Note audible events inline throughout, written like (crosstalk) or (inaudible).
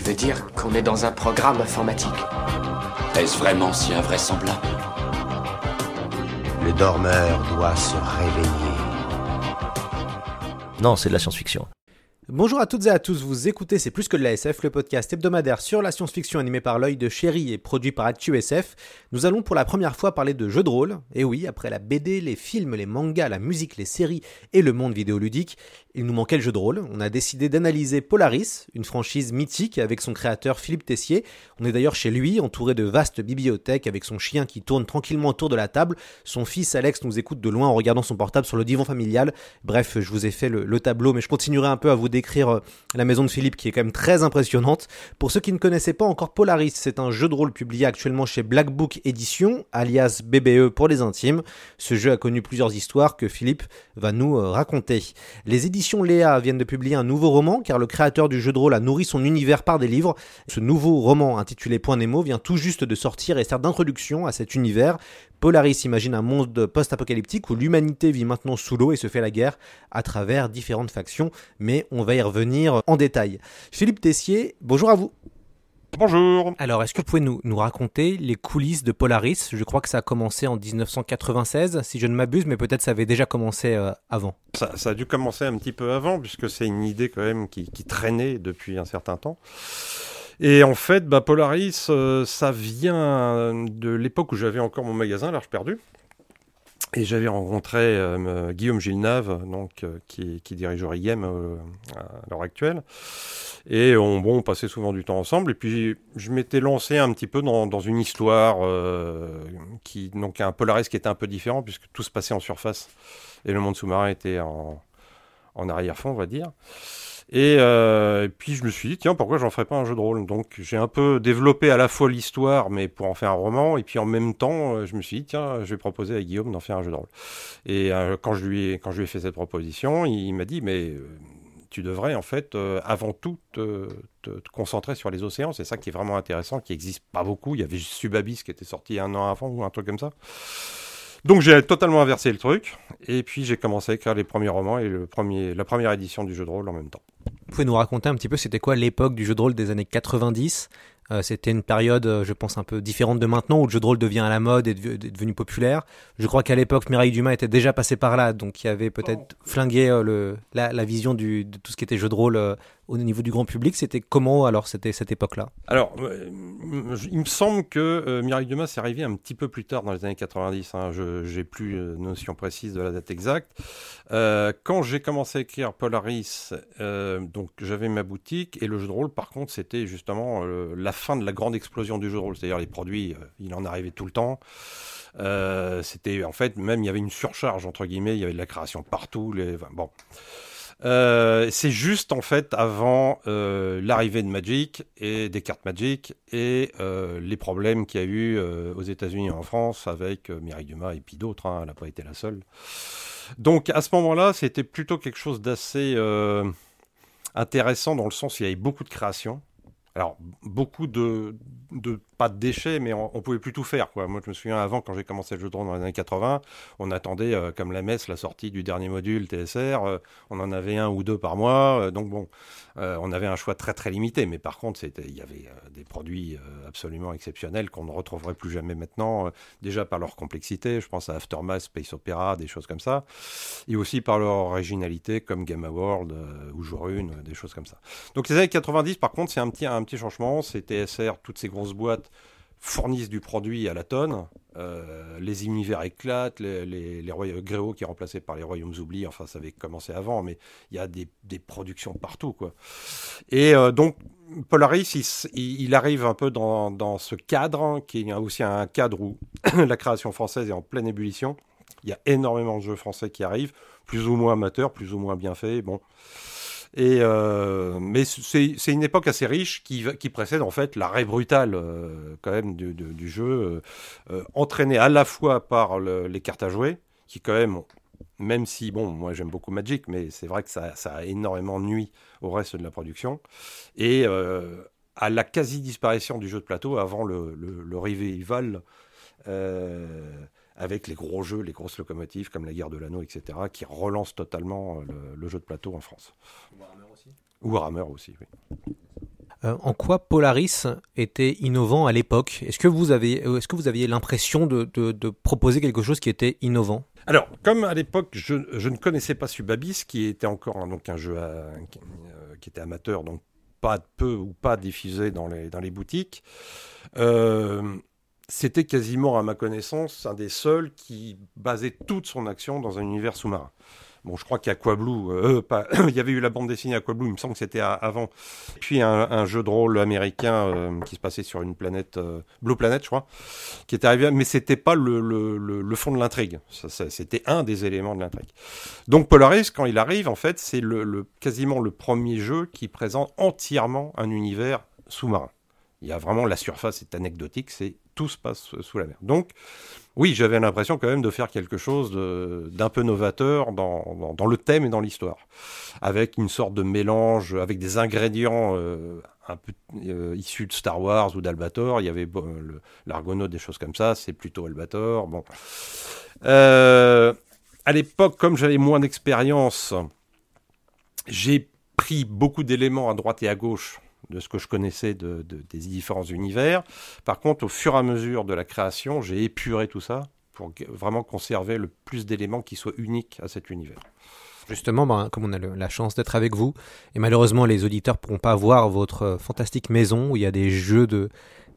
Tu veux dire qu'on est dans un programme informatique Est-ce vraiment si invraisemblable Le dormeur doit se réveiller. Non, c'est de la science-fiction. Bonjour à toutes et à tous, vous écoutez C'est plus que de la SF, le podcast hebdomadaire sur la science-fiction animé par l'œil de chéri et produit par ActuSF. Nous allons pour la première fois parler de jeux de rôle. Et oui, après la BD, les films, les mangas, la musique, les séries et le monde vidéoludique, il nous manquait le jeu de rôle. On a décidé d'analyser Polaris, une franchise mythique avec son créateur Philippe Tessier. On est d'ailleurs chez lui, entouré de vastes bibliothèques avec son chien qui tourne tranquillement autour de la table. Son fils Alex nous écoute de loin en regardant son portable sur le divan familial. Bref, je vous ai fait le, le tableau, mais je continuerai un peu à vous décrire euh, la maison de Philippe qui est quand même très impressionnante. Pour ceux qui ne connaissaient pas encore Polaris, c'est un jeu de rôle publié actuellement chez Black Book Edition, alias BBE pour les intimes. Ce jeu a connu plusieurs histoires que Philippe va nous euh, raconter. Les éditions Léa viennent de publier un nouveau roman car le créateur du jeu de rôle a nourri son univers par des livres. Ce nouveau roman intitulé Point Nemo vient tout juste de sortir et sert d'introduction à cet univers. Polaris imagine un monde post-apocalyptique où l'humanité vit maintenant sous l'eau et se fait la guerre à travers différentes factions, mais on va y revenir en détail. Philippe Tessier, bonjour à vous. Bonjour. Alors, est-ce que vous pouvez nous, nous, raconter les coulisses de Polaris? Je crois que ça a commencé en 1996, si je ne m'abuse, mais peut-être ça avait déjà commencé euh, avant. Ça, ça, a dû commencer un petit peu avant, puisque c'est une idée quand même qui, qui, traînait depuis un certain temps. Et en fait, bah, Polaris, euh, ça vient de l'époque où j'avais encore mon magasin, l'Arche perdue. Et j'avais rencontré euh, Guillaume Gilnave, donc, euh, qui, qui, dirige Origame euh, à l'heure actuelle. Et on, bon, on passait souvent du temps ensemble. Et puis, je m'étais lancé un petit peu dans, dans une histoire euh, qui, donc, un Polaris qui était un peu différent, puisque tout se passait en surface. Et le monde sous-marin était en, en arrière-fond, on va dire. Et, euh, et, puis je me suis dit, tiens, pourquoi j'en ferais pas un jeu de rôle? Donc j'ai un peu développé à la fois l'histoire, mais pour en faire un roman, et puis en même temps, je me suis dit, tiens, je vais proposer à Guillaume d'en faire un jeu de rôle. Et euh, quand, je lui ai, quand je lui ai fait cette proposition, il m'a dit, mais euh, tu devrais en fait, euh, avant tout, te, te, te, concentrer sur les océans. C'est ça qui est vraiment intéressant, qui n'existe pas beaucoup. Il y avait Subabis qui était sorti un an avant ou un truc comme ça. Donc j'ai totalement inversé le truc, et puis j'ai commencé à écrire les premiers romans et le premier, la première édition du jeu de rôle en même temps. Vous pouvez nous raconter un petit peu c'était quoi l'époque du jeu de rôle des années 90 euh, C'était une période, euh, je pense, un peu différente de maintenant où le jeu de rôle devient à la mode et est devenu populaire. Je crois qu'à l'époque, Mireille Dumas était déjà passé par là, donc il y avait peut-être oh. flingué euh, le, la, la, vision du, de tout ce qui était jeu de rôle euh, au niveau du grand public. C'était comment alors c'était cette époque-là? Alors, il me semble que Mireille Dumas est arrivé un petit peu plus tard dans les années 90. Hein. Je n'ai plus notion précise de la date exacte. Quand j'ai commencé à écrire Polaris, donc j'avais ma boutique et le jeu de rôle, par contre, c'était justement la fin de la grande explosion du jeu de rôle. C'est-à-dire les produits, il en arrivait tout le temps. c'était en fait même il y avait une surcharge entre guillemets. Il y avait de la création partout. Les, bon. Euh, c'est juste en fait avant euh, l'arrivée de Magic et des cartes Magic et euh, les problèmes qu'il y a eu euh, aux États-Unis et en France avec euh, Mireille Dumas et puis d'autres. Hein, elle n'a pas été la seule. Donc à ce moment-là, c'était plutôt quelque chose d'assez euh, intéressant dans le sens où il y avait beaucoup de création. Alors beaucoup de, pas de déchets, mais on, on, pouvait plus tout faire. Moi, je me souviens avant, quand j'ai commencé le jeu de rôle dans les années 80, on attendait, euh, comme la messe, la sortie du dernier module TSR. Euh, on en avait un ou deux par mois. Euh, donc bon, on avait un choix très très limité. Mais par contre, il y avait des produits absolument exceptionnels qu'on ne retrouverait plus jamais maintenant, déjà par leur complexité. Je pense à Aftermath, Space Opera, des choses comme ça. Et aussi par leur originalité, comme Game World ou Jorune, des choses comme ça. Donc les années 90, par contre, c'est un petit, petit changement. C'est TSR, toutes ces grosses boîtes fournissent du produit à la tonne. Euh, les univers éclatent, les, royaumes Gréo qui est remplacé par les royaumes oubliés, enfin ça avait commencé avant, mais il y a des, productions partout. quoi. Et euh, donc Polaris, il, arrive un peu dans, ce cadre, qui est aussi un cadre où (coughs) la création française est en pleine ébullition. Il y a énormément de jeux français qui arrivent, plus ou moins amateurs, plus ou moins bien faits. Bon. Euh, mais c'est une époque assez riche qui, précède en fait l'arrêt brutal euh, quand même du, jeu, euh, entraîné à la fois par le- les cartes à jouer, qui quand même, même si bon, moi j'aime beaucoup Magic, mais c'est vrai que ça, a énormément nuit au reste de la production, et à la quasi disparition du jeu de plateau avant le, le, le. Avec les gros jeux, les grosses locomotives comme la guerre de l'anneau, etc., qui relancent totalement euh, le, le jeu de plateau en France. Ou Warhammer aussi, oui. Euh, en quoi Polaris était innovant à l'époque? Est-ce que vous avez, euh, est-ce que vous aviez l'impression de, de- de proposer quelque chose qui était innovant? Alors, comme à l'époque, je, je ne connaissais pas Subabis, qui était encore un, donc un jeu à- euh, qui était amateur, donc pas peu ou pas diffusé dans les, dans les boutiques, euh, c'était quasiment, à ma connaissance, un des seuls qui basait toute son action dans un univers sous-marin. Bon, je crois qu'Aquablue, euh, pas, (coughs) il y avait eu la bande dessinée Aquablue, il me semble que c'était avant. Puis un, jeu de rôle américain euh, qui se passait sur une planète, euh, Blue Planet, je crois, qui était arrivé, mais c'était pas le, le, le, fond de l'intrigue. C'était un des éléments de l'intrigue. Donc Polaris, quand il arrive, en fait, c'est le, quasiment le premier jeu qui présente entièrement un univers sous-marin. Il y a vraiment la surface est anecdotique, c'est tout se passe sous la mer. Donc, oui, j'avais l'impression quand même de faire quelque chose d'un peu novateur dans, dans, le thème et dans l'histoire, avec une sorte de mélange, avec des ingrédients euh, un peu euh, issus de Star Wars ou d'Albator. Il y avait l'Argonaute, des choses comme ça. C'est plutôt Albator. Bon. Euh, à l'époque, comme j'avais moins d'expérience, j'ai pris beaucoup d'éléments à droite et à gauche de ce que je connaissais de, de- des différents univers. Par contre, au fur et à mesure de la création, j'ai épuré tout ça pour vraiment conserver le plus d'éléments qui soient uniques à cet univers. Justement, ben, comme on a la chance d'être avec vous, et malheureusement les auditeurs pourront pas voir votre euh, fantastique maison où il y a des jeux de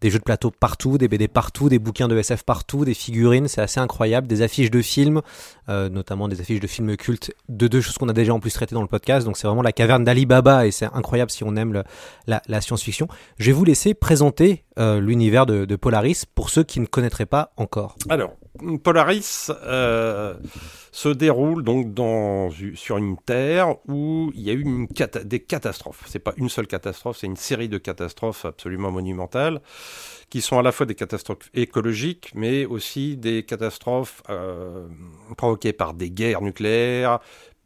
des jeux de plateau partout, des BD partout, des bouquins de SF partout, des figurines, c'est assez incroyable, des affiches de films, euh, notamment des affiches de films cultes, de deux choses qu'on a déjà en plus traitées dans le podcast. Donc c'est vraiment la caverne d'Ali Baba et c'est incroyable si on aime la science-fiction. Je vais vous laisser présenter euh, l'univers de, de Polaris pour ceux qui ne connaîtraient pas encore. Alors, Polaris euh, se déroule donc sur une Terre où il y a eu des catastrophes. C'est pas une seule catastrophe, c'est une série de catastrophes absolument monumentales qui sont à la fois des catastrophes écologiques, mais aussi des catastrophes euh, provoquées par des guerres nucléaires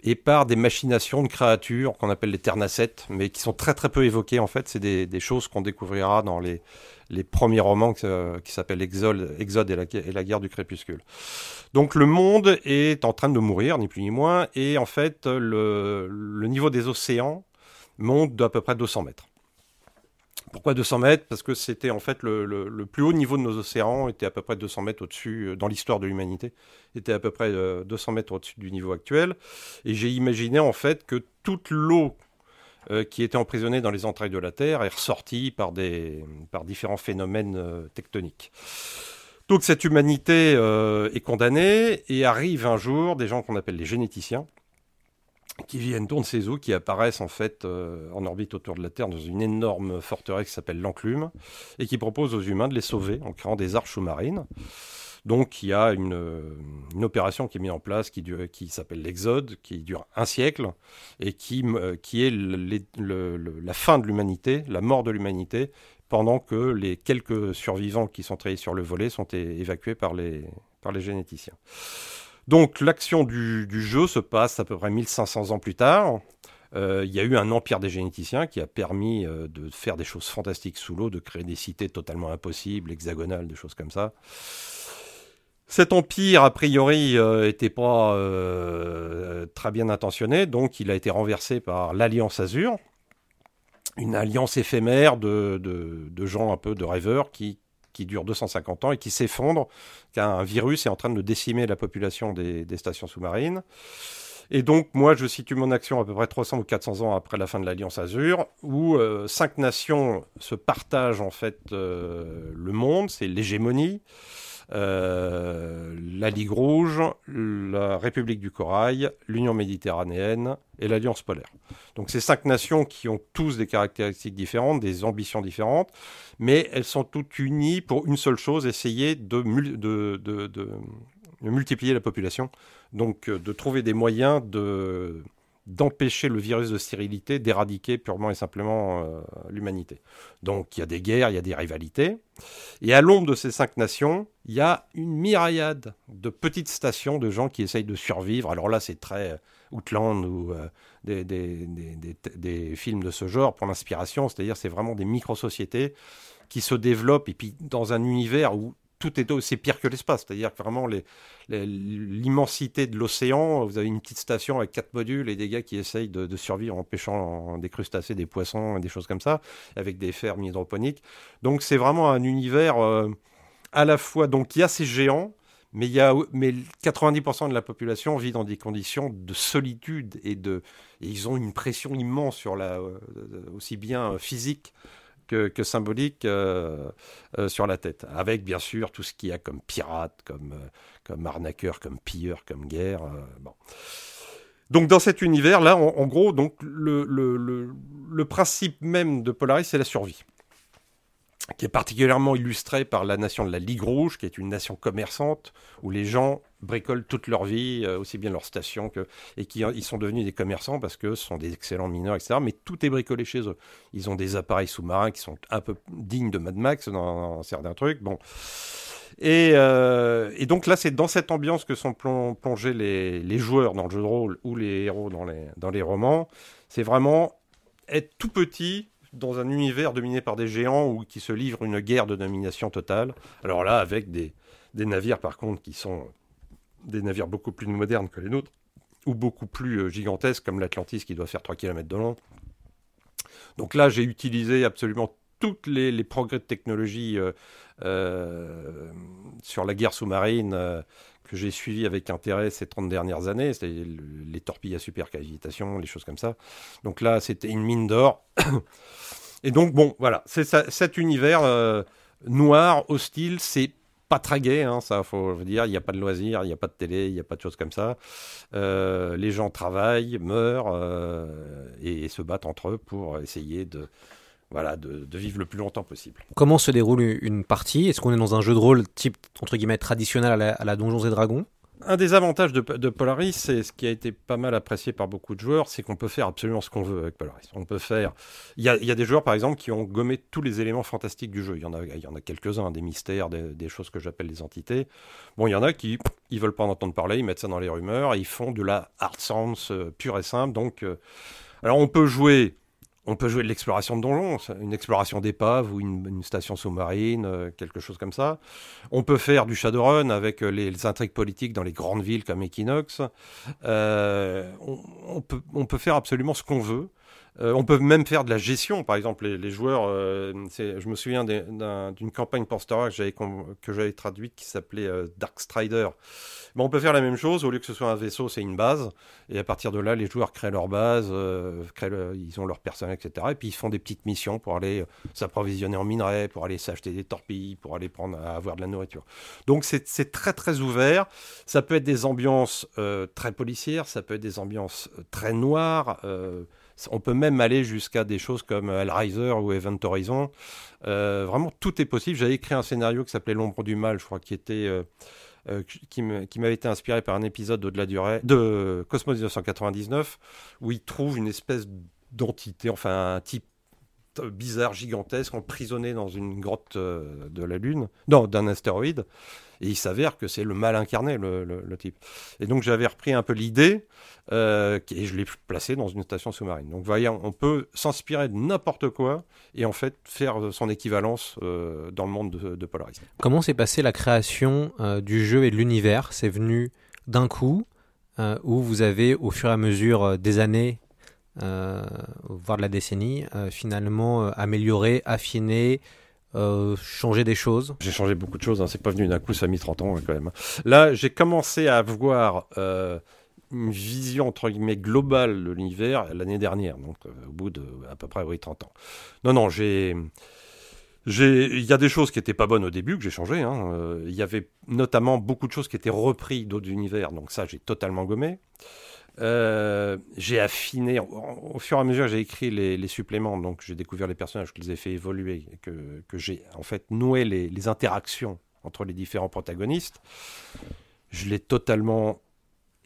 et par des machinations de créatures qu'on appelle les Ternacets, mais qui sont très très peu évoquées en fait. C'est des choses qu'on découvrira dans les, les premiers romans que- qui s'appellent Exode, et, la, guerre du crépuscule. Donc le monde est en train de mourir, ni plus ni moins, et en fait le, niveau des océans monte d'à peu près 200 mètres. Pourquoi 200 mètres? Parce que c'était en fait le, le- plus haut niveau de nos océans, était à peu près 200 mètres au-dessus, euh, dans l'histoire de l'humanité, était à peu près euh, 200 mètres au-dessus du niveau actuel. Et j'ai imaginé en fait que toute l'eau euh, qui était emprisonnée dans les entrailles de la Terre est ressortie par, des, par différents phénomènes euh, tectoniques. Donc cette humanité euh, est condamnée et arrive un jour des gens qu'on appelle les généticiens qui viennent ne sait où, qui apparaissent en fait en orbite autour de la Terre dans une énorme forteresse qui s'appelle l'Enclume et qui proposent aux humains de les sauver en créant des arches sous-marines. Donc il y a une, euh, une opération qui est mise en place qui, s'appelle l'Exode, qui dure un siècle et qui, euh, est la fin de l'humanité, la mort de l'humanité, pendant que les quelques survivants qui sont traînés sur le volet sont évacués par les, généticiens. Donc l'action du, jeu se passe à peu près 1500 ans plus tard. Euh, Il y a eu un empire des généticiens qui a permis de faire des choses fantastiques sous l'eau, de créer des cités totalement impossibles, hexagonales, des choses comme ça. Cet empire, a priori, n'était pas euh, très bien intentionné, donc il a été renversé par l'Alliance Azur, une alliance éphémère de, gens un peu de rêveurs qui, qui dure 250 ans et qui s'effondre, car un virus est en train de décimer la population des, stations sous-marines. Et donc, moi, je situe mon action à peu près 300 ou 400 ans après la fin de l'Alliance Azur, où euh, cinq nations se partagent en fait euh, le monde, c'est l'hégémonie, euh, la Ligue Rouge, la République du Corail, l'Union méditerranéenne et l'Alliance polaire. Donc ces cinq nations qui ont tous des caractéristiques différentes, des ambitions différentes, mais elles sont toutes unies pour une seule chose, essayer de- de multiplier la population, donc euh, de trouver des moyens de d'empêcher le virus de stérilité d'éradiquer purement et simplement euh, l'humanité. Donc il y a des guerres, il y a des rivalités. Et à l'ombre de ces cinq nations, il y a une myriade de petites stations de gens qui essayent de survivre. Alors là, c'est très euh, Outland ou euh, des, des, des, des, films de ce genre pour l'inspiration. C'est-à-dire c'est vraiment des micro-sociétés qui se développent et puis dans un univers où tout est aussi pire que l'espace. C'est-à-dire que vraiment l'immensité de l'océan, vous avez une petite station avec quatre modules et des gars qui essayent de, survivre en pêchant des crustacés, des poissons, des choses comme ça, avec des fermes hydroponiques. Donc c'est vraiment un univers euh, à la fois, donc il y a ces géants, mais, il y a, mais 90% de la population vit dans des conditions de solitude et, de, et ils ont une pression immense sur la, euh, aussi bien physique que, symbolique euh, euh, sur la tête. Avec bien sûr tout ce qu'il y a comme pirate, comme, euh, comme arnaqueur, comme pilleur, comme guerre. bon. Donc dans cet univers-là, en, gros, donc le, le, le, principe même de Polaris, c'est la survie qui est particulièrement illustré par la nation de la Ligue Rouge, qui est une nation commerçante, où les gens bricolent toute leur vie, euh, aussi bien leur station que... Et qui ils sont devenus des commerçants parce que ce sont des excellents mineurs, etc. Mais tout est bricolé chez eux. Ils ont des appareils sous-marins qui sont un peu dignes de Mad Max dans, certains trucs. Bon. Et, euh, donc là, c'est dans cette ambiance que sont plongés les, joueurs dans le jeu de rôle ou les héros dans dans les romans. C'est vraiment être tout petit, dans un univers dominé par des géants ou qui se livrent une guerre de domination totale. Alors là, avec des, navires par contre qui sont des navires beaucoup plus modernes que les nôtres, ou beaucoup plus euh, gigantesques comme l'Atlantis qui doit faire 3 km de long. Donc là, j'ai utilisé absolument tous les, les, progrès de technologie euh, euh, sur la guerre sous-marine que j'ai suivi avec intérêt ces 30 dernières années, c'est les torpilles à supercavitation, les choses comme ça. Donc là, c'était une mine d'or. (coughs) Et donc, bon, voilà, cet univers euh, noir, hostile, c'est pas très gai, hein, ça faut dire. Il n'y a pas de loisirs, il n'y a pas de télé, il n'y a pas de choses comme ça. Euh, les gens travaillent, meurent euh, et, se battent entre eux pour essayer de, voilà, de, vivre le plus longtemps possible. Comment se déroule une partie? Est-ce qu'on est dans un jeu de rôle type entre guillemets traditionnel à la, à la Donjons et Dragons? Un des avantages de, Polaris, c'est ce qui a été pas mal apprécié par beaucoup de joueurs, c'est qu'on peut faire absolument ce qu'on veut avec Polaris. On peut faire. Il y, a, des joueurs, par exemple, qui ont gommé tous les éléments fantastiques du jeu. Il y en a, il y en a quelques-uns, des mystères, des, choses que j'appelle des entités. Bon, il y en a qui, ils veulent pas en entendre parler, ils mettent ça dans les rumeurs, et ils font de la hard science euh, pure et simple. Donc, euh, alors on peut jouer on peut jouer de l'exploration de donjons, une exploration d'épave ou une, station sous-marine, euh, quelque chose comme ça. On peut faire du Shadowrun avec euh, les, intrigues politiques dans les grandes villes comme Equinox. Euh, on, peut, on peut faire absolument ce qu'on veut. Euh, on peut même faire de la gestion, par exemple, les, joueurs. Euh, je me souviens d'une campagne pour Star que j'avais traduite qui s'appelait euh, Dark Strider. on peut faire la même chose, au lieu que ce soit un vaisseau, c'est une base. Et à partir de là, les joueurs créent leur base, ils ont leur personnel, etc. Et puis ils font des petites missions pour aller s'approvisionner en minerais, pour aller s'acheter des torpilles, pour aller prendre, avoir de la nourriture. Donc c'est très très ouvert. Ça peut être des ambiances très policières, ça peut être des ambiances très noires. On peut même aller jusqu'à des choses comme Hellraiser ou Event Horizon. Euh, vraiment, tout est possible. J'avais écrit un scénario qui s'appelait L'ombre du mal, je crois, qui était. Euh, euh, m'avait été inspiré par un épisode au-delà du de Cosmos 1999, où il trouve une espèce d'entité, enfin un type bizarre, gigantesque, emprisonné dans une grotte de la Lune, non, d'un astéroïde. Et il s'avère que c'est le mal incarné, le, type. Et donc j'avais repris un peu l'idée euh, et je l'ai placé dans une station sous-marine. Donc voyons, on peut s'inspirer de n'importe quoi et en fait faire son équivalence euh, dans le monde de, Polaris. Comment s'est passée la création euh, du jeu et de l'univers? C'est venu d'un coup où vous avez au fur et à mesure des années voire de la décennie, finalement amélioré, affiné, euh, changer des choses J'ai changé beaucoup de choses, hein. c'est pas venu d'un coup, ça a mis 30 ans hein, quand même. Là, j'ai commencé à avoir euh, une vision entre guillemets globale de l'univers l'année dernière, donc euh, au bout de à peu près oui, 30 ans. Non, non, j'ai. Il y a des choses qui n'étaient pas bonnes au début que j'ai changé. Hein. Il y avait notamment beaucoup de choses qui étaient reprises d'autres univers, donc ça j'ai totalement gommé. Euh, j'ai affiné, au, fur et à mesure j'ai écrit les, suppléments, donc j'ai découvert les personnages, que je les ai fait évoluer, que, que j'ai en fait noué les, interactions entre les différents protagonistes. Je l'ai totalement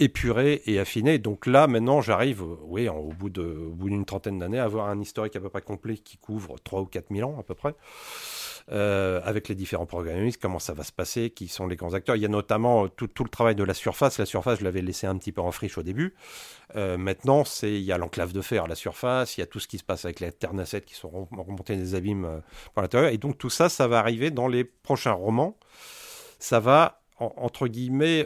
épuré et affiné. Donc là, maintenant, j'arrive, euh, oui, au bout d'une trentaine d'années, à avoir un historique à peu près complet qui couvre 3 ou 4 000 ans à peu près. Euh, avec les différents protagonistes, comment ça va se passer, qui sont les grands acteurs. Il y a notamment euh, tout, le travail de la surface. La surface, je l'avais laissé un petit peu en friche au début. Maintenant, il y a l'enclave de fer, la surface, il y a tout ce qui se passe avec les Ternacet qui sont rem- remontés des abîmes par l'intérieur. Et donc tout ça, ça va arriver dans les prochains romans. Ça va, en- entre guillemets,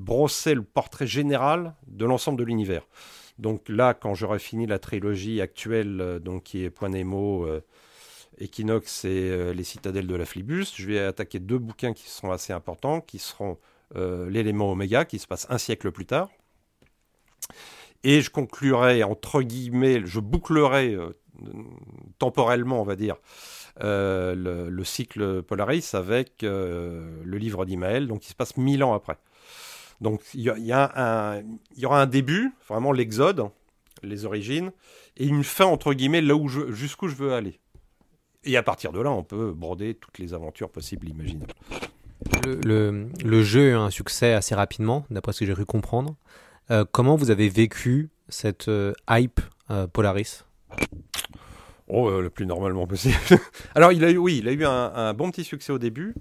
brosser le portrait général de l'ensemble de l'univers. Donc là, quand j'aurai fini la trilogie actuelle, euh, donc qui est Point Nemo, euh, Equinox et euh, les citadelles de la Flibus, je vais attaquer deux bouquins qui seront assez importants, qui seront euh, l'élément Oméga, qui se passe un siècle plus tard. Et je conclurai, entre guillemets, je bouclerai temporellement, on va dire, le, le cycle Polaris avec le livre d'Imaël, donc qui se passe mille ans après. Donc il y, a- y a un- il y aura un début, vraiment l'exode, les origines, et une fin, entre guillemets, là où je, jusqu'où je veux aller. Et à partir de là, on peut broder toutes les aventures possibles, imaginables. Le, le- le jeu a eu un succès assez rapidement, d'après ce que j'ai cru comprendre. Euh, comment vous avez vécu cette euh, hype euh, Polaris? Oh, le plus normalement possible. (laughs) Alors, il a eu, oui, il a eu un, un bon petit succès au début.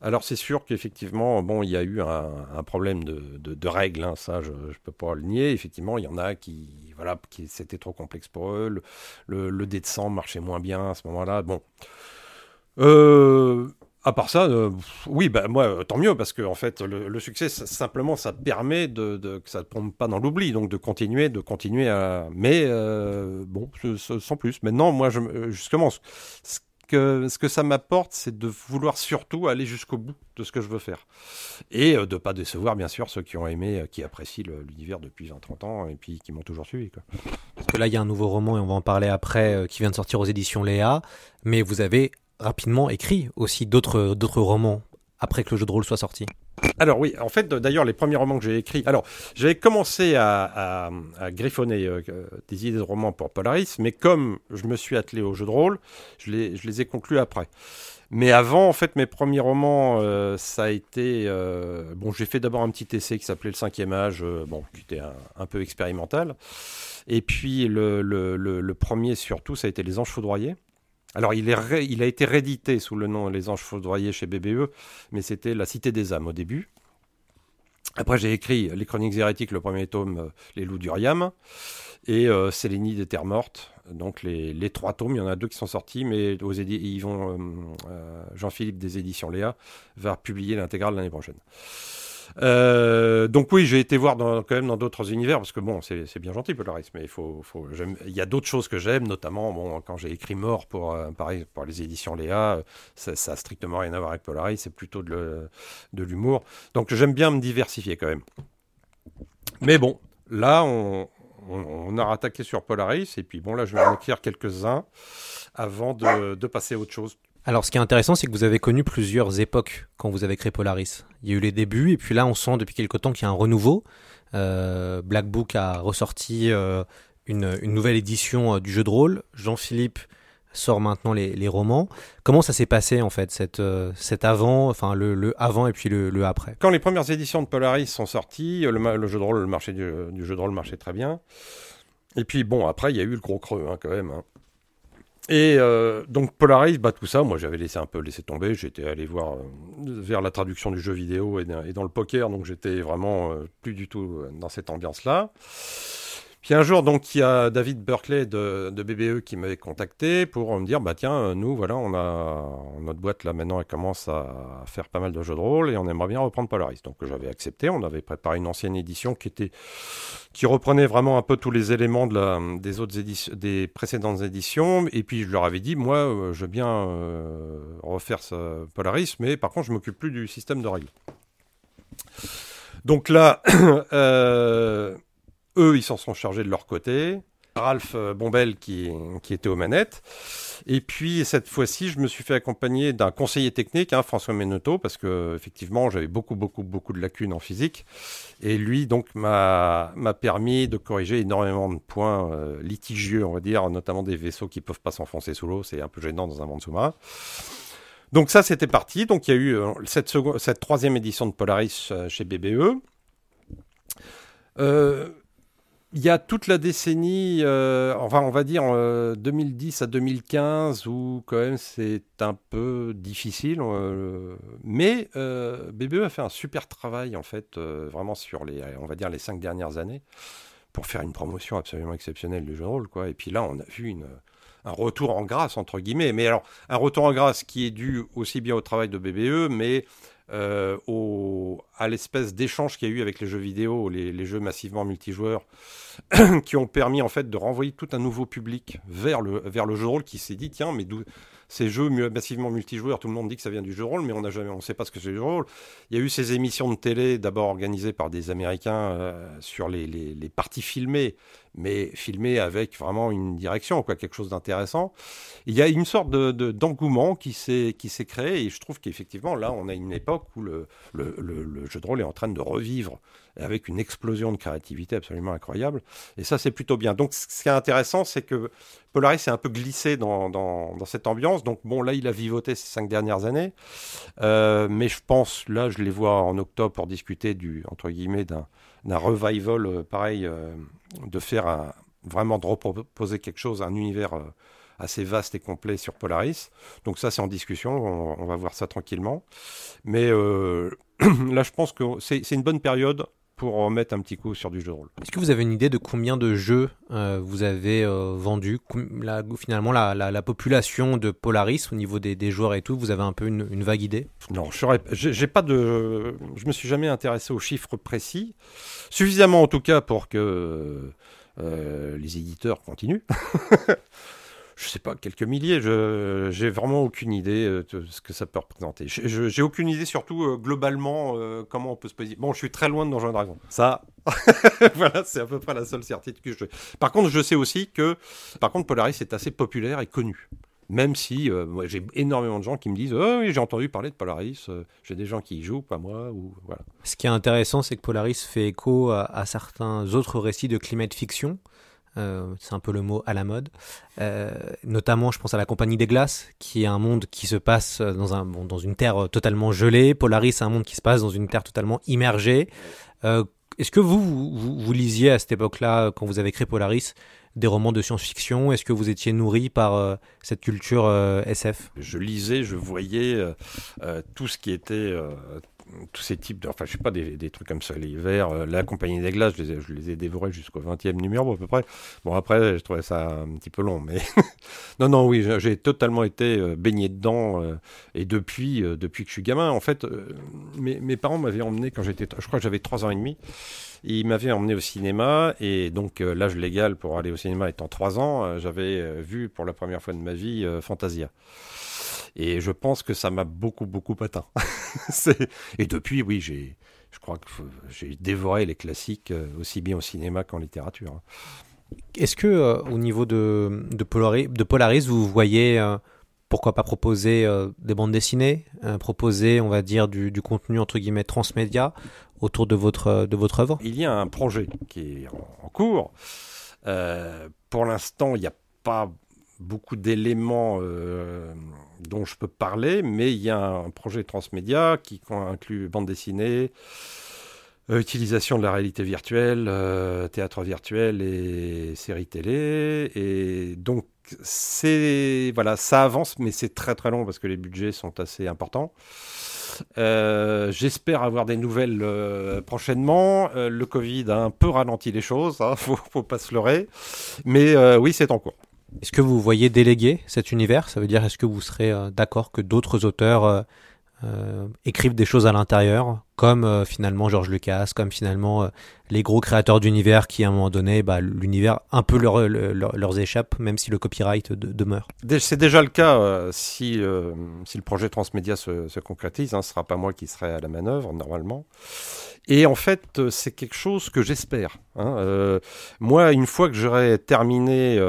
Alors, c'est sûr qu'effectivement, bon, il y a eu un, problème de, règles, hein, ça, je ne peux pas le nier. Effectivement, il y en a qui, voilà, qui c'était trop complexe pour eux. Le, le, dé de sang marchait moins bien à ce moment-là. Bon. Euh, à part ça, euh, oui, bah, moi, euh, tant mieux, parce que en fait, le, succès, simplement, ça permet de, que ça ne tombe pas dans l'oubli, donc de continuer, de continuer à. Mais bon, sans plus. Maintenant, moi, je, me- justement, ce- ce que, ce que ça m'apporte, c'est de vouloir surtout aller jusqu'au bout de ce que je veux faire. Et euh, de pas décevoir, bien sûr, ceux qui ont aimé, euh, qui apprécient l'univers depuis 20-30 ans, et puis qui m'ont toujours suivi. Parce que là, il y a un nouveau roman, et on va en parler après, euh, qui vient de sortir aux éditions Léa. Mais vous avez rapidement écrit aussi d'autres romans après que le jeu de rôle soit sorti. Alors oui, en fait, d'ailleurs, les premiers romans que j'ai écrits... Alors, j'avais commencé à, griffonner euh, des idées de romans pour Polaris, mais comme je me suis attelé au jeu de rôle, je les, ai conclus après. Mais avant, en fait, mes premiers romans, euh, ça a été... euh, bon, j'ai fait d'abord un petit essai qui s'appelait Le cinquième âge, bon, qui était un, peu expérimental. Et puis, le- le premier, surtout, ça a été Les Anges Foudroyés. Alors, il, a été réédité sous le nom Les Anges Foudroyés chez BBE, mais c'était La Cité des âmes au début. Après, j'ai écrit Les Chroniques hérétiques, le premier tome, euh, Les loups d'Uriam, et euh, des Terres Mortes. Donc, les, trois tomes, il y en a deux qui sont sortis, mais aux euh, euh, Jean-Philippe des éditions Léa va publier l'intégrale l'année prochaine. Euh, donc oui, j'ai été voir dans- quand même dans d'autres univers parce que bon, c'est bien gentil Polaris, mais il y a d'autres choses que j'aime, notamment bon, quand j'ai écrit Mort pour euh, pareil pour les éditions Léa, euh, ça, ça a strictement rien à voir avec Polaris, c'est plutôt de, l'humour. Donc j'aime bien me diversifier quand même. Mais bon, là on a rattaqué sur Polaris et puis bon là je vais en écrire quelques-uns avant de, de passer à autre chose. Alors, ce qui est intéressant, c'est que vous avez connu plusieurs époques quand vous avez créé Polaris. Il y a eu les débuts, et puis là, on sent depuis quelque temps qu'il y a un renouveau. Euh, Black Book a ressorti euh, une, nouvelle édition euh, du jeu de rôle. Jean-Philippe sort maintenant les, romans. Comment ça s'est passé, en fait, cet avant, enfin, le, avant et puis le, après? Quand les premières éditions de Polaris sont sorties, le, jeu de rôle, le marché du, du jeu de rôle marchait très bien. Et puis bon, après, il y a eu le gros creux hein, quand même. hein. Et euh, donc Polaris, bah, tout ça, moi j'avais laissé un peu laissé tomber. J'étais allé voir euh, vers la traduction du jeu vidéo et, dans- le poker, donc j'étais vraiment euh, plus du tout dans cette ambiance-là. Puis un jour, donc, il y a David Berkeley de, BBE qui m'avait contacté pour me dire, bah tiens, nous, voilà, on a notre boîte là maintenant, elle commence à faire pas mal de jeux de rôle et on aimerait bien reprendre Polaris. Donc j'avais accepté. On avait préparé une ancienne édition qui était qui reprenait vraiment un peu tous les éléments de la, des autres éditions, des précédentes éditions. Et puis je leur avais dit, moi, euh, je veux bien euh, refaire ce Polaris, mais par contre, je m'occupe plus du système de règles. Donc là, (clears throat) euh, eux, ils s'en sont chargés de leur côté. Ralph euh, Bombel qui, qui était aux manettes. Et puis cette fois-ci, je me suis fait accompagner d'un conseiller technique, hein, François Menotto, parce que effectivement, j'avais beaucoup, beaucoup, beaucoup de lacunes en physique. Et lui, donc, m'a permis de corriger énormément de points euh, litigieux, on va dire, notamment des vaisseaux qui peuvent pas s'enfoncer sous l'eau. C'est un peu gênant dans un monde sous-marin. Donc ça, c'était parti. Donc il y a eu euh, cette, second- cette troisième édition de Polaris chez BBE. Euh, il y a toute la décennie, euh, enfin on va dire euh, 2010 à 2015, où quand même c'est un peu difficile. euh, mais euh, BBE a fait un super travail en fait, euh, vraiment sur les, on va dire les cinq dernières années, pour faire une promotion absolument exceptionnelle du jeu de rôle. Quoi. Et puis là, on a vu une, un retour en grâce entre guillemets. Mais alors un retour en grâce qui est dû aussi bien au travail de BBE, mais euh, à l'espèce d'échange qu'il y a eu avec les jeux vidéo, les, jeux massivement multijoueurs, (clears throat) qui ont permis en fait de renvoyer tout un nouveau public vers le, vers le jeu rôle qui s'est dit tiens mais ces jeux massivement multijoueurs, tout le monde dit que ça vient du jeu rôle, mais on n'a jamais, on sait pas ce que c'est le jeu rôle. Il y a eu ces émissions de télé, d'abord organisées par des Américains euh, sur les, les parties filmées, mais filmées avec vraiment une direction, quoi, quelque chose d'intéressant. Il y a une sorte de, de- d'engouement qui s'est créé, et je trouve qu'effectivement là, on a une époque où le, le, le, jeu de rôle est en train de revivre avec une explosion de créativité absolument incroyable. Et ça, c'est plutôt bien. Donc, ce qui est intéressant, c'est que Polaris est un peu glissé dans, dans, dans cette ambiance. Donc, bon, là, il a vivoté ces cinq dernières années. Euh, mais je pense, là, je les vois en octobre pour discuter du, entre guillemets, d'un, d'un revival euh, pareil, euh, de faire un, vraiment de reproposer quelque chose, un univers euh, assez vaste et complet sur Polaris. Donc, ça, c'est en discussion. On, va voir ça tranquillement. Mais (clears throat) là, je pense que c'est une bonne période pour remettre un petit coup sur du jeu de rôle. Est-ce que vous avez une idée de combien de jeux euh, vous avez euh, vendus Com- la- Finalement, la, la- la population de Polaris au niveau des, des joueurs et tout, vous avez un peu une, une vague idée? Non, je j'ai pas de, je me suis jamais intéressé aux chiffres précis, suffisamment en tout cas pour que euh, les éditeurs continuent. (laughs) je sais pas, quelques milliers. Je j'ai vraiment aucune idée euh, de ce que ça peut représenter. J'ai aucune idée surtout euh, globalement euh, comment on peut se positionner. Bon, je suis très loin de Donjons et Dragons. Ça, (laughs) voilà, c'est à peu près la seule certitude que je. Par contre, je sais aussi que, par contre, Polaris est assez populaire et connu. Même si j'ai énormément de gens qui me disent oh, oui, j'ai entendu parler de Polaris, j'ai des gens qui y jouent, pas moi, ou voilà. Ce qui est intéressant, c'est que Polaris fait écho à, à certains autres récits de climate fiction. Euh, c'est un peu le mot à la mode. Euh, notamment, je pense à la Compagnie des Glaces, qui est un monde qui se passe dans, un, bon, dans une terre totalement gelée. Polaris, c'est un monde qui se passe dans une terre totalement immergée. Euh, Est-ce que vous, vous, lisiez à cette époque-là, quand vous avez créé Polaris, des romans de science-fiction? Est-ce que vous étiez nourri par cette culture SF Je lisais, je voyais tout ce qui était. Tous ces types de. Enfin, je sais pas, des, trucs comme ça, les vers, euh, la compagnie des glaces, je les ai, dévorés jusqu'au 20e numéro à peu près. Bon, après, je trouvais ça un petit peu long, mais. (laughs) non, non, oui, j'ai- totalement été euh, baigné dedans. euh, et depuis, depuis que je suis gamin, en fait, mes, mes parents m'avaient emmené quand j'étais. Je crois que j'avais 3 ans et demi. Ils m'avaient emmené au cinéma et donc l'âge légal pour aller au cinéma étant 3 ans, j'avais vu pour la première fois de ma vie Fantasia. Et je pense que ça m'a beaucoup, beaucoup atteint. (laughs) Et depuis, oui, j'ai, je crois que j'ai dévoré les classiques euh, aussi bien au cinéma qu'en littérature. hein. Est-ce que euh, au niveau de, de, Polari- de Polaris, vous voyez euh, pourquoi pas proposer euh, des bandes dessinées, proposer, on va dire, du, du contenu entre guillemets transmédia autour de votre de votre œuvre? Il y a un projet qui est en, en cours. Pour l'instant, il n'y a pas beaucoup d'éléments euh, dont je peux parler, mais il y a un projet transmédia qui inclut bande dessinée, euh, utilisation de la réalité virtuelle, euh, théâtre virtuel et séries télé. Et donc, c'est voilà, ça avance, mais c'est très très long parce que les budgets sont assez importants. J'espère avoir des nouvelles prochainement. Le Covid a un peu ralenti les choses, hein, (laughs) faut, faut pas se leurrer. Mais oui, c'est en cours. Est-ce que vous voyez déléguer cet univers? Ça veut dire est-ce que vous serez euh, d'accord que d'autres auteurs euh, euh, écrivent des choses à l'intérieur, comme finalement George Lucas, comme finalement les gros créateurs d'univers qui à un moment donné, bah, l'univers un peu leur, leur- échappe, même si le copyright de- demeure. C'est déjà le cas si, si le projet Transmédia se, se concrétise. Hein, ce sera pas moi qui serai à la manœuvre normalement. Et en fait, c'est quelque chose que j'espère. hein. Moi, une fois que j'aurai terminé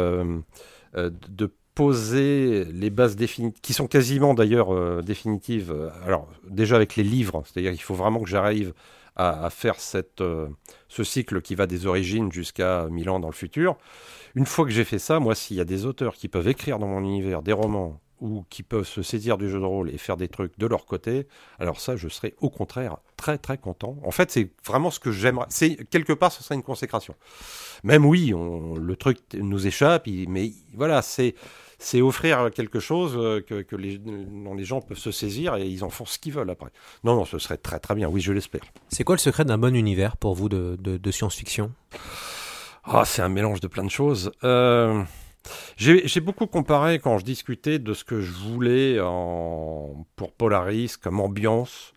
de poser les bases définitives, qui sont quasiment d'ailleurs euh, définitives. euh, Alors déjà avec les livres, c'est-à-dire qu'il faut vraiment que j'arrive à, faire cette, euh, ce cycle qui va des origines jusqu'à 1000 ans dans le futur. Une fois que j'ai fait ça, moi, s'il y a des auteurs qui peuvent écrire dans mon univers des romans ou qui peuvent se saisir du jeu de rôle et faire des trucs de leur côté, alors ça, je serais au contraire très très content. En fait, c'est vraiment ce que j'aimerais. C'est quelque part, ce serait une consécration. Même oui, on, le truc nous échappe, mais voilà, c'est c'est offrir quelque chose euh, que, les, dont les gens peuvent se saisir et ils en font ce qu'ils veulent après. Non, non, ce serait très très bien, oui, je l'espère. C'est quoi le secret d'un bon univers pour vous de, de, science-fiction? Ah, c'est un mélange de plein de choses. Euh, j'ai beaucoup comparé quand je discutais de ce que je voulais pour Polaris comme ambiance.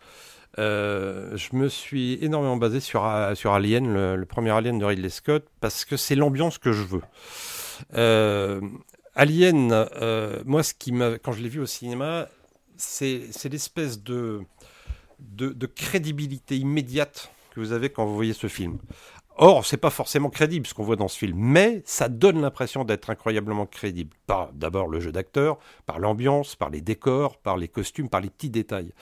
Euh, je me suis énormément basé sur, sur Alien, le, premier Alien de Ridley Scott, parce que c'est l'ambiance que je veux. Euh, Alien, euh, moi, ce qui quand je l'ai vu au cinéma, c'est l'espèce de, crédibilité immédiate que vous avez quand vous voyez ce film. Or, c'est pas forcément crédible ce qu'on voit dans ce film, mais ça donne l'impression d'être incroyablement crédible. Par d'abord le jeu d'acteur, par l'ambiance, par les décors, par les costumes, par les petits détails.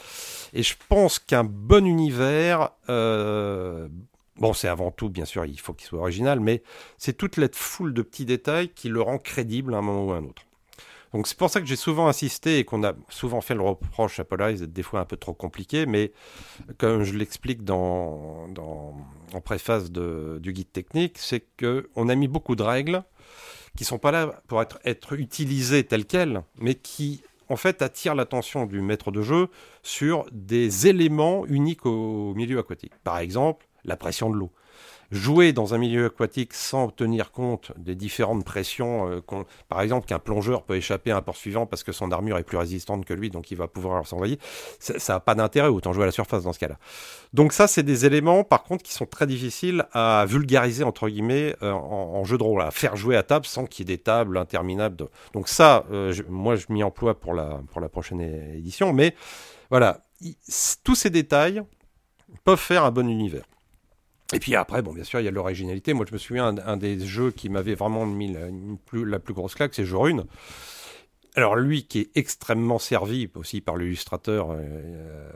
Et je pense qu'un bon univers, euh, bon, c'est avant tout, bien sûr, il faut qu'il soit original, mais c'est toute la foule de petits détails qui le rend crédible à un moment ou à un autre. Donc c'est pour ça que j'ai souvent insisté et qu'on a souvent fait le reproche à Polaris d'être des fois un peu trop compliqué, mais comme je l'explique dans, en préface du guide technique, c'est qu'on a mis beaucoup de règles qui sont pas là pour être, être utilisées telles quelles, mais qui en fait attirent l'attention du maître de jeu sur des éléments uniques au milieu aquatique. Par exemple, la pression de l'eau jouer dans un milieu aquatique sans tenir compte des différentes pressions, euh, par exemple qu'un plongeur peut échapper à un port suivant parce que son armure est plus résistante que lui, donc il va pouvoir s'envoyer, ça n'a pas d'intérêt, autant jouer à la surface dans ce cas-là. Donc ça, c'est des éléments, par contre, qui sont très difficiles à vulgariser, entre guillemets, euh, en, jeu de rôle, à faire jouer à table sans qu'il y ait des tables interminables. Donc ça, euh, moi, je m'y emploie pour la, pour la prochaine édition, mais voilà, tous ces détails peuvent faire un bon univers. Et puis après, bon, bien sûr, il y a l'originalité. Moi, je me souviens, un, des jeux qui m'avait vraiment mis la, plus, grosse claque, c'est Jorune. Alors lui qui est extrêmement servi aussi par l'illustrateur, euh, euh,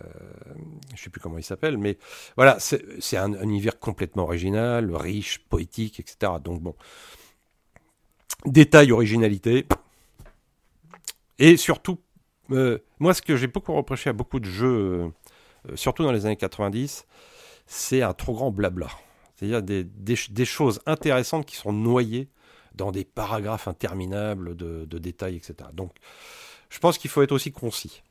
je sais plus comment il s'appelle, mais voilà, c'est un, univers complètement original, riche, poétique, etc. Donc bon, détail, originalité, et surtout, euh, moi ce que j'ai beaucoup reproché à beaucoup de jeux, surtout dans les années 90, c'est un trop grand blabla. C'est-à-dire des, choses intéressantes qui sont noyées dans des paragraphes interminables de, détails, etc. Donc, je pense qu'il faut être aussi concis.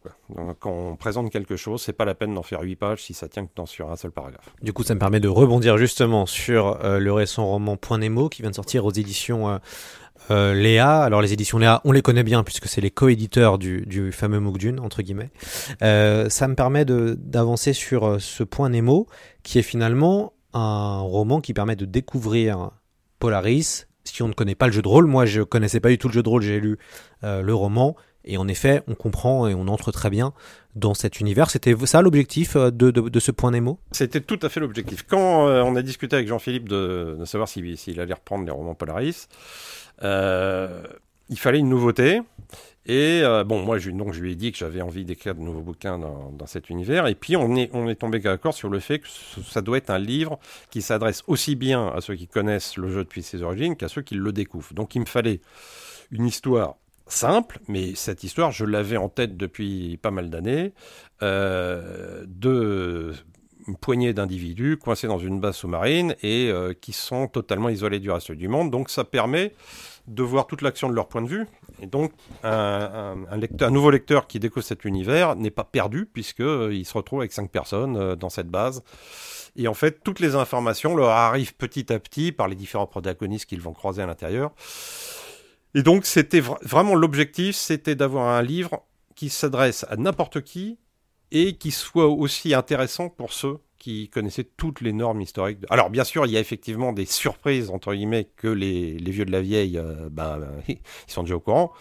quand on présente quelque chose, c'est pas la peine d'en faire 8 pages si ça tient que dans, sur un seul paragraphe. Du coup, ça me permet de rebondir justement sur euh, le récent roman Point Nemo qui vient de sortir aux éditions euh, euh, Léa, alors les éditions Léa, on les connaît bien puisque c'est les coéditeurs du, du fameux Mukdun, entre guillemets. Ça me permet d'avancer sur ce point Nemo, qui est finalement un roman qui permet de découvrir Polaris. Si on ne connaît pas le jeu de rôle, moi je connaissais pas du tout le jeu de rôle, j'ai lu le roman, et en effet, on comprend et on entre très bien dans cet univers. C'était ça l'objectif de, de, ce point Nemo? C'était tout à fait l'objectif. Quand on a discuté avec Jean-Philippe de, savoir s'il allait reprendre les romans Polaris, euh, il fallait une nouveauté. Et euh, bon, moi, je, donc, je lui ai dit que j'avais envie d'écrire de nouveaux bouquins dans, cet univers. Et puis, on est, on est tombé d'accord sur le fait que ça doit être un livre qui s'adresse aussi bien à ceux qui connaissent le jeu depuis ses origines qu'à ceux qui le découvrent. Donc, il me fallait une histoire simple, mais cette histoire, je l'avais en tête depuis pas mal d'années, euh, de poignée d'individus coincés dans une base sous-marine et euh, qui sont totalement isolés du reste du monde. Donc ça permet de voir toute l'action de leur point de vue. Et donc un nouveau lecteur qui découvre cet univers n'est pas perdu puisqu'il euh, se retrouve avec cinq personnes euh, dans cette base. Et en fait, toutes les informations leur arrivent petit à petit par les différents protagonistes qu'ils vont croiser à l'intérieur. Et donc c'était vraiment l'objectif, c'était d'avoir un livre qui s'adresse à n'importe qui, et qui soit aussi intéressant pour ceux qui connaissaient toutes les normes historiques. Alors bien sûr, il y a effectivement des surprises, entre guillemets, que les, vieux de la vieille, ben, (laughs) ils sont déjà au courant.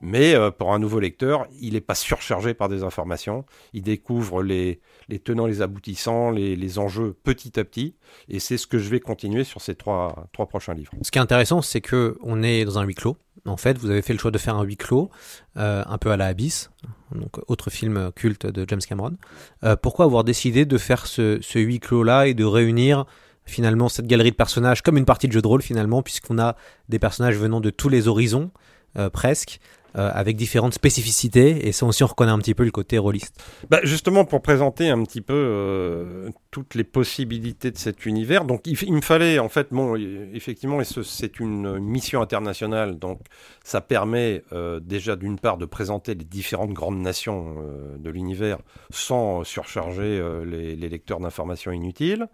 Mais euh, pour un nouveau lecteur, il n'est pas surchargé par des informations. Il découvre les, les tenants, les aboutissants, les, les, enjeux petit à petit. Et c'est ce que je vais continuer sur ces trois, trois prochains livres. Ce qui est intéressant, c'est qu'on est dans un huis clos. En fait, vous avez fait le choix de faire un huis clos, euh, un peu à la Abyss, donc autre film culte de James Cameron. Euh, pourquoi avoir décidé de faire ce, huis clos-là et de réunir finalement cette galerie de personnages comme une partie de jeu de rôle finalement, puisqu'on a des personnages venant de tous les horizons, euh, presque, euh, avec différentes spécificités. Et ça aussi, on reconnaît un petit peu le côté rôliste. Bah, justement, pour présenter un petit peu euh, toutes les possibilités de cet univers, donc il, me fallait, en fait, bon, effectivement, c'est une mission internationale, donc ça permet euh, déjà d'une part de présenter les différentes grandes nations de l'univers sans surcharger les lecteurs d'informations inutiles.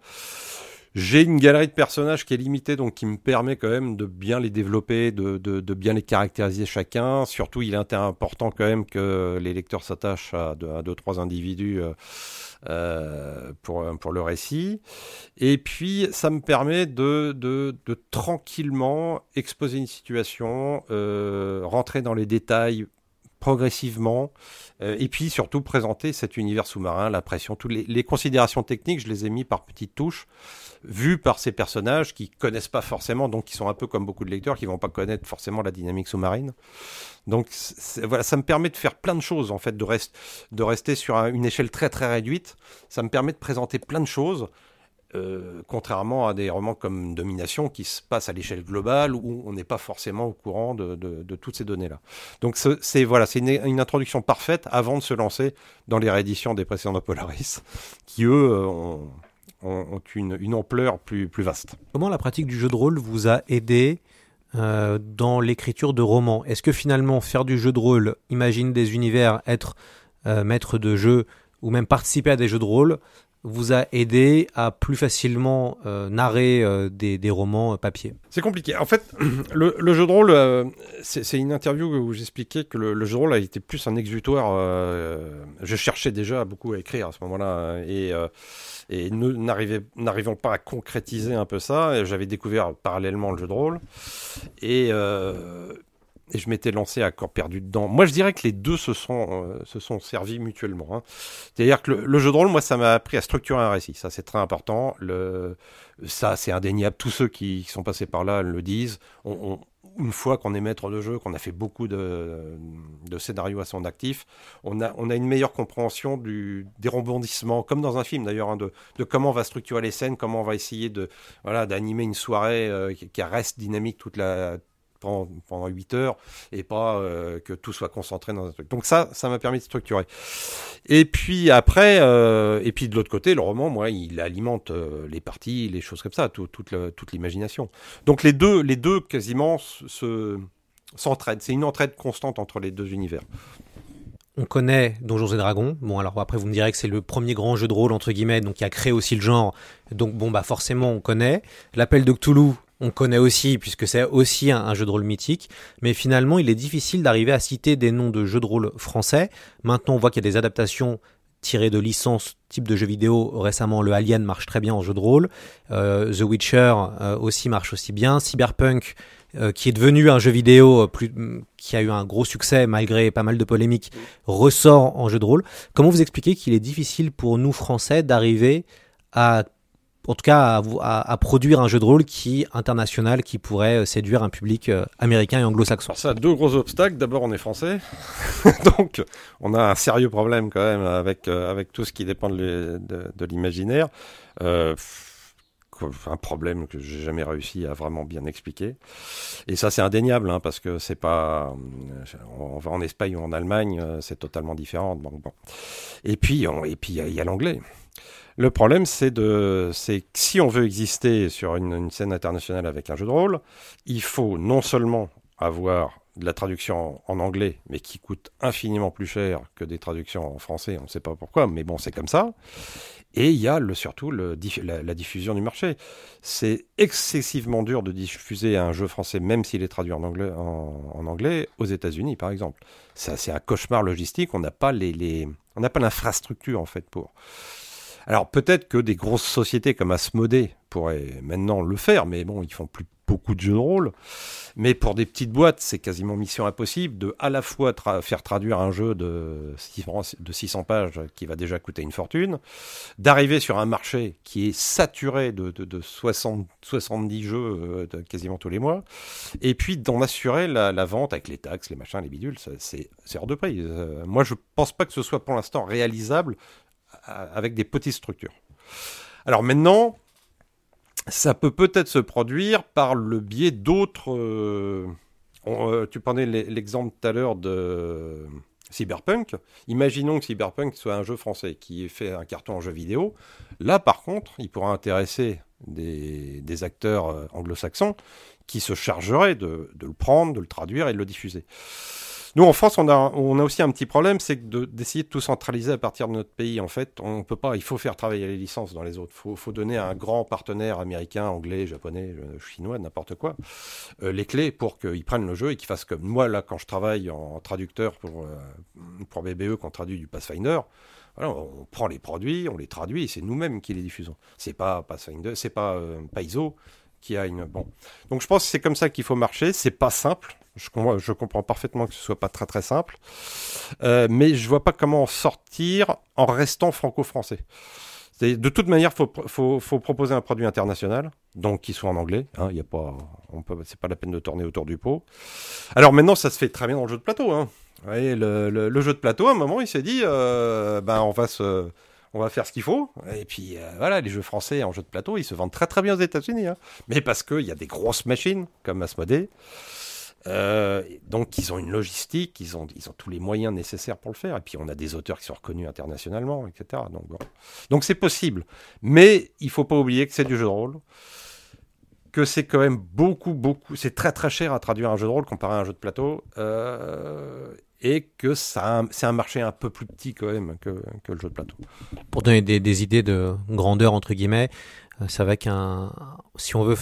J'ai une galerie de personnages qui est limitée, donc qui me permet quand même de bien les développer, de, de, bien les caractériser chacun. Surtout, il est important quand même que les lecteurs s'attachent à, à deux, trois individus euh, euh, pour, pour le récit. Et puis, ça me permet de, de, tranquillement exposer une situation, euh, rentrer dans les détails progressivement, et puis surtout présenter cet univers sous-marin, la pression, toutes les, les, considérations techniques, je les ai mis par petites touches, vues par ces personnages qui connaissent pas forcément, donc qui sont un peu comme beaucoup de lecteurs, qui vont pas connaître forcément la dynamique sous-marine. Donc voilà, ça me permet de faire plein de choses en fait, de, rest, de rester sur un, une échelle très très réduite. Ça me permet de présenter plein de choses. Euh, contrairement à des romans comme Domination qui se passent à l'échelle globale où on n'est pas forcément au courant de, toutes ces données-là. Donc c'est voilà, c'est une, une, introduction parfaite avant de se lancer dans les rééditions des précédents Polaris, qui eux ont, ont une, ampleur plus, plus vaste. Comment la pratique du jeu de rôle vous a aidé euh, dans l'écriture de romans? Est-ce que finalement faire du jeu de rôle, imaginer des univers, être euh, maître de jeu ou même participer à des jeux de rôle vous a aidé à plus facilement euh, narrer euh, des, des, romans euh, papier C'est compliqué. En fait, (clears throat) le, jeu de rôle, c'est une interview où j'expliquais que le, jeu de rôle a été plus un exutoire. Je cherchais déjà beaucoup à écrire à ce moment-là et, et n'arrivant pas à concrétiser un peu ça, j'avais découvert parallèlement le jeu de rôle et et je m'étais lancé à corps perdu dedans. Moi, je dirais que les deux se sont, euh, se sont servis mutuellement. Hein. C'est-à-dire que le, jeu de rôle, moi, ça m'a appris à structurer un récit. Ça, c'est très important. Le, ça, c'est indéniable. Tous ceux qui, sont passés par là le disent. Une fois qu'on est maître de jeu, qu'on a fait beaucoup de, de, scénarios à son actif, on a, on a une meilleure compréhension du, des rebondissements, comme dans un film d'ailleurs, hein, de, comment on va structurer les scènes, comment on va essayer de voilà d'animer une soirée euh, qui, reste dynamique toute la pendant, pendant 8 heures et pas euh, que tout soit concentré dans un truc. Donc ça, ça m'a permis de structurer. Et puis après, euh, et puis de l'autre côté, le roman, moi, il alimente euh, les parties, les choses comme ça, tout, toute, toute l'imagination. Donc les deux, les deux quasiment se s'entraident. C'est une entraide constante entre les deux univers. On connaît Donjons et Dragons. Bon, alors après, vous me direz que c'est le premier grand jeu de rôle, entre guillemets, donc qui a créé aussi le genre. Donc, bon, bah, forcément, on connaît. L'appel de Cthulhu, on connaît aussi, puisque c'est aussi un, jeu de rôle mythique, mais finalement il est difficile d'arriver à citer des noms de jeux de rôle français. Maintenant on voit qu'il y a des adaptations tirées de licences type de jeux vidéo. Récemment le Alien marche très bien en jeu de rôle, euh, The Witcher euh, aussi marche aussi bien, Cyberpunk euh, qui est devenu un jeu vidéo plus, qui a eu un gros succès malgré pas mal de polémiques, ressort en jeu de rôle. Comment vous expliquez qu'il est difficile pour nous Français d'arriver à en tout cas à, produire un jeu de rôle qui international qui pourrait séduire un public euh, américain et anglo-saxon. Ça a deux gros obstacles. D'abord, on est français, (laughs) donc on a un sérieux problème quand même avec euh, avec tout ce qui dépend de, l'imaginaire. Euh, un problème que j'ai jamais réussi à vraiment bien expliquer. Et ça, c'est indéniable, hein, parce que c'est pas on va en Espagne ou en Allemagne, c'est totalement différent. Bon, bon. Et puis, il y a, l'anglais. Le problème, c'est de, c'est que si on veut exister sur une, scène internationale avec un jeu de rôle, il faut non seulement avoir de la traduction en anglais, mais qui coûte infiniment plus cher que des traductions en français, on ne sait pas pourquoi, mais bon, c'est comme ça. Et il y a le, surtout le, la, la, diffusion du marché. C'est excessivement dur de diffuser un jeu français, même s'il est traduit en anglais, en, anglais aux États-Unis, par exemple. C'est un cauchemar logistique. On n'a pas les, les on n'a pas l'infrastructure en fait pour. Alors peut-être que des grosses sociétés comme Asmodée pourraient maintenant le faire, mais bon, ils font plus beaucoup de jeux de rôle. Mais pour des petites boîtes, c'est quasiment mission impossible de à la fois faire traduire un jeu de 600 pages qui va déjà coûter une fortune, d'arriver sur un marché qui est saturé de, de, de 60, 70 jeux euh, de quasiment tous les mois, et puis d'en assurer la, vente avec les taxes, les machins, les bidules, c'est hors de prix. Euh, moi, je pense pas que ce soit pour l'instant réalisable avec des petites structures. Alors maintenant, ça peut peut-être se produire par le biais d'autres, euh, euh, tu prenais l'e- l'exemple tout à l'heure de Cyberpunk. Imaginons que Cyberpunk soit un jeu français qui ait fait un carton en jeu vidéo. Là, par contre, il pourra intéresser des, acteurs euh, anglo-saxons qui se chargeraient de le prendre, de le traduire et de le diffuser. Nous, en France, on a, aussi un petit problème, c'est que de- d'essayer de tout centraliser à partir de notre pays. En fait, on peut pas. Il faut faire travailler les licences dans les autres. Il faut, donner à un grand partenaire américain, anglais, japonais, euh, chinois, n'importe quoi, euh, les clés pour qu'ils prennent le jeu et qu'ils fassent comme moi là quand je travaille en traducteur pour euh, pour BBE qu'on traduit du Pathfinder. On prend les produits, on les traduit et c'est nous-mêmes qui les diffusons. C'est pas Pathfinder, c'est pas euh, qui a une bon. Donc je pense que c'est comme ça qu'il faut marcher. C'est pas simple. Je, com- je comprends parfaitement que ce soit pas très très simple, Euh, mais je vois pas comment en sortir en restant franco-français. De toute manière, faut, faut, proposer un produit international, donc qui soit en anglais. Hein, y a pas, c'est pas la peine de tourner autour du pot. Alors maintenant, ça se fait très bien dans le jeu de plateau. Hein. Vous voyez, le jeu de plateau, à un moment, il s'est dit, euh, ben on va se, on va faire ce qu'il faut. Et puis euh, voilà, les jeux français en jeu de plateau, ils se vendent très très bien aux États-Unis. Hein. Mais parce qu'il y a des grosses machines comme Asmodee. Euh, donc ils ont une logistique, ils ont, tous les moyens nécessaires pour le faire. Et puis on a des auteurs qui sont reconnus internationalement, etc. Donc c'est possible. Mais il faut pas oublier que c'est du jeu de rôle, que c'est quand même beaucoup, beaucoup, c'est très très cher à traduire un jeu de rôle comparé à un jeu de plateau. Euh, et que c'est un marché un peu plus petit quand même que, le jeu de plateau. Pour donner des, idées de grandeur, entre guillemets, euh, c'est vrai qu'un. Si on veut.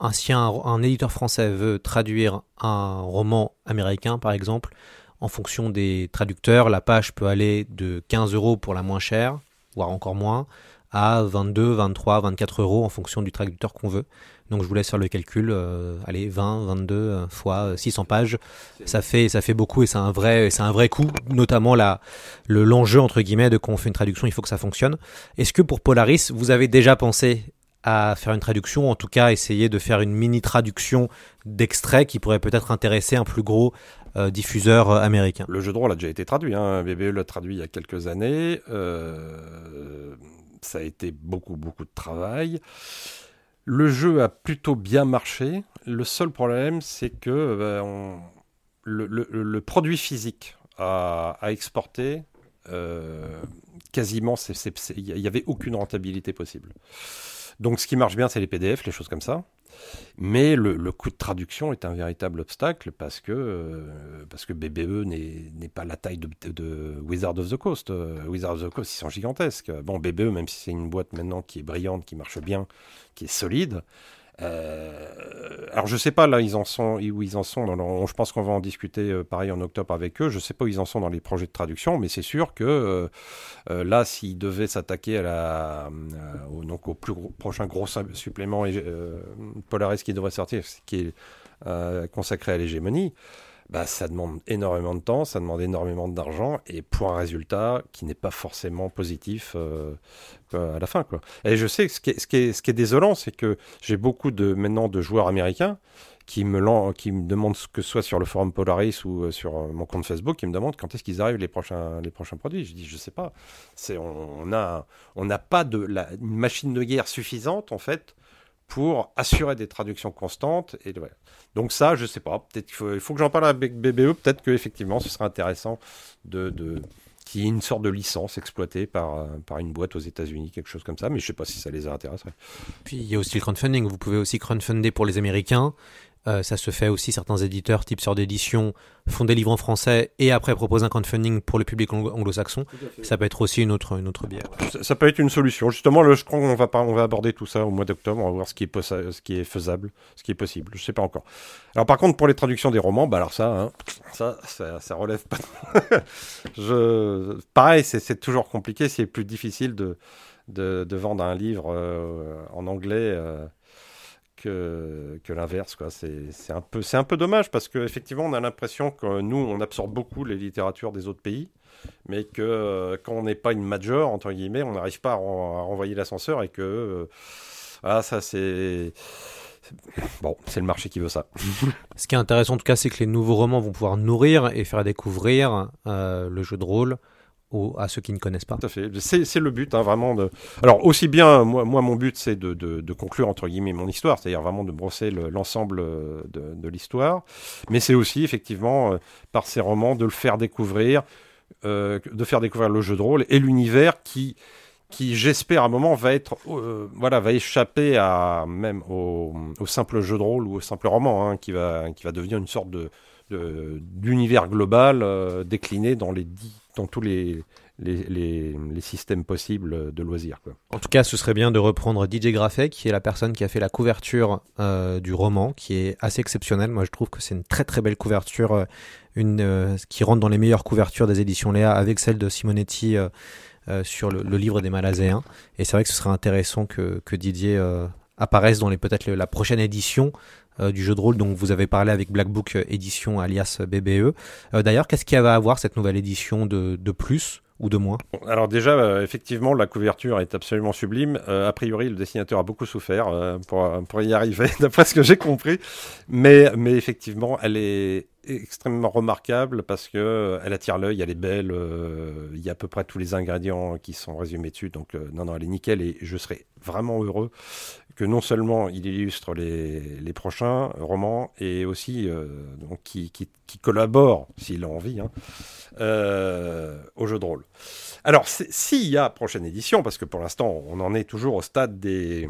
un éditeur français veut traduire un roman américain, par exemple, en fonction des traducteurs, la page peut aller de 15 euros pour la moins chère, voire encore moins, à 22, 23, 24 euros en fonction du traducteur qu'on veut. Donc je vous laisse faire le calcul. euh, allez, 20, 22 euh, fois euh, 600 pages, ça fait, ça fait beaucoup et c'est un vrai, c'est un vrai coût, notamment la, le, l'enjeu entre guillemets de quand on fait une traduction, il faut que ça fonctionne. Est-ce que pour Polaris, vous avez déjà pensé à faire une traduction, en tout cas essayer de faire une mini traduction d'extrait qui pourrait peut-être intéresser un plus gros euh, diffuseur euh, américain? Le jeu de rôle a déjà été traduit. Hein. BBE l'a traduit il y a quelques années. Euh, ça a été beaucoup, beaucoup de travail. Le jeu a plutôt bien marché. Le seul problème, c'est que on- le, produit physique à, exporter, euh, quasiment, il n'y avait aucune rentabilité possible. Donc ce qui marche bien, c'est les PDF, les choses comme ça. Mais le, coût de traduction est un véritable obstacle parce que, euh, parce que BBE n'est pas la taille de Wizard of the Coast. Euh, Wizard of the Coast, ils sont gigantesques. Bon, BBE, même si c'est une boîte maintenant qui est brillante, qui marche bien, qui est solide. Euh, alors je sais pas là ils en sont où ils en sont je pense qu'on va en discuter euh, pareil en octobre avec eux. Je sais pas où ils en sont dans les projets de traduction mais c'est sûr que euh, euh, là s'ils devaient s'attaquer à la euh, au, donc au plus prochain gros su- supplément euh, Polaris qui devrait sortir qui est consacré à l'hégémonie bah, ça demande énormément de temps, ça demande énormément d'argent, et pour un résultat qui n'est pas forcément positif euh, euh, à la fin. Quoi. Et je sais que ce qui est, ce qui ce qui est désolant, c'est que j'ai beaucoup de, maintenant de joueurs américains qui me, qui me demandent, ce que ce soit sur le forum Polaris ou euh, sur euh, mon compte Facebook, qui me demandent quand est-ce qu'ils arrivent les prochains, les prochains produits. Je dis, je sais pas. C'est, on on a, on n'a pas de la, une machine de guerre suffisante, en fait, pour assurer des traductions constantes. Et voilà. Donc ça, je sais pas. Peut-être qu'il faut, il faut que j'en parle avec BBE. Peut-être que effectivement, ce serait intéressant de, de qu'il y ait une sorte de licence exploitée par, euh, par une boîte aux États-Unis, quelque chose comme ça. Mais je sais pas si ça les intéresserait. Puis il y a aussi le crowdfunding. Vous pouvez aussi crowdfunder pour les Américains. Euh, ça se fait aussi, certains éditeurs, type sœur d'édition, font des livres en français et après proposent un crowdfunding pour le public anglo- anglo-saxon. Ça peut être aussi une autre, une autre bière. Ça, ça peut être une solution. Justement, là, je crois qu'on va, pas, on va aborder tout ça au mois d'octobre. On va voir ce qui, est ce qui est faisable, ce qui est possible. Je sais pas encore. Alors, par contre, pour les traductions des romans, bah alors ça, hein, ça, ça, ça relève pas. (laughs) je, pareil, c'est c'est toujours compliqué. C'est plus difficile de, de, de vendre un livre euh, en anglais. euh, que, que l'inverse. C'est un, peu- un peu dommage parce qu'effectivement, on a l'impression que nous, on absorbe beaucoup les littératures des autres pays, mais que quand on n'est pas une major, entre guillemets, on n'arrive pas à, ren- à renvoyer l'ascenseur et que. euh, voilà, ça, c'est. c'est- Bon, c'est le marché qui veut ça. (laughs) Ce qui est intéressant en tout cas, c'est que les nouveaux romans vont pouvoir nourrir et faire découvrir euh, le jeu de rôle aux- à ceux qui ne connaissent pas. Tout à fait. C'est le but, hein, vraiment. Alors, aussi bien, moi, mon but, c'est de, conclure, entre guillemets, mon histoire, c'est-à-dire vraiment de brosser le- l'ensemble euh, de, l'histoire. Mais c'est aussi, effectivement, euh, par ces romans, de le faire découvrir, euh, de faire découvrir le jeu de rôle et l'univers qui, qui j'espère, à un moment, va être, voilà, va échapper à, même au, simple jeu de rôle ou au simple roman, hein, qui, va, qui va devenir une sorte de- d'univers global euh, décliné dans, les dans tous les, les, les- systèmes possibles de loisirs. Quoi. En tout cas, ce serait bien de reprendre DJ Graffet, qui est la personne qui a fait la couverture euh, du roman, qui est assez exceptionnelle. Moi, je trouve que c'est une très très belle couverture, euh, une, qui rentre dans les meilleures couvertures des éditions Léa, avec celle de Simonetti sur le, le livre des Malazéens. Et c'est vrai que ce serait intéressant que, que Didier euh, apparaisse dans les peut-être la prochaine édition euh, du jeu de rôle dont vous avez parlé avec Black Book euh, Édition alias BBE. Euh, D'ailleurs, qu'est-ce qu'il va avoir cette nouvelle édition de, de plus ou de moins? Alors déjà, effectivement, la couverture est absolument sublime. A priori, le dessinateur a beaucoup souffert pour, pour y arriver, (laughs) d'après ce que j'ai compris. Mais, mais effectivement, elle est extrêmement remarquable parce que elle attire l'œil, elle est belle, il y a à peu près tous les ingrédients qui sont résumés dessus. Donc non, non, elle est nickel et je serais vraiment heureux que non seulement il illustre les, les prochains romans et aussi euh, donc qui, qui, qui collabore, s'il a envie, hein, euh, au jeu de rôle. Alors, s'il y a prochaine édition, parce que pour l'instant, on en est toujours au stade des,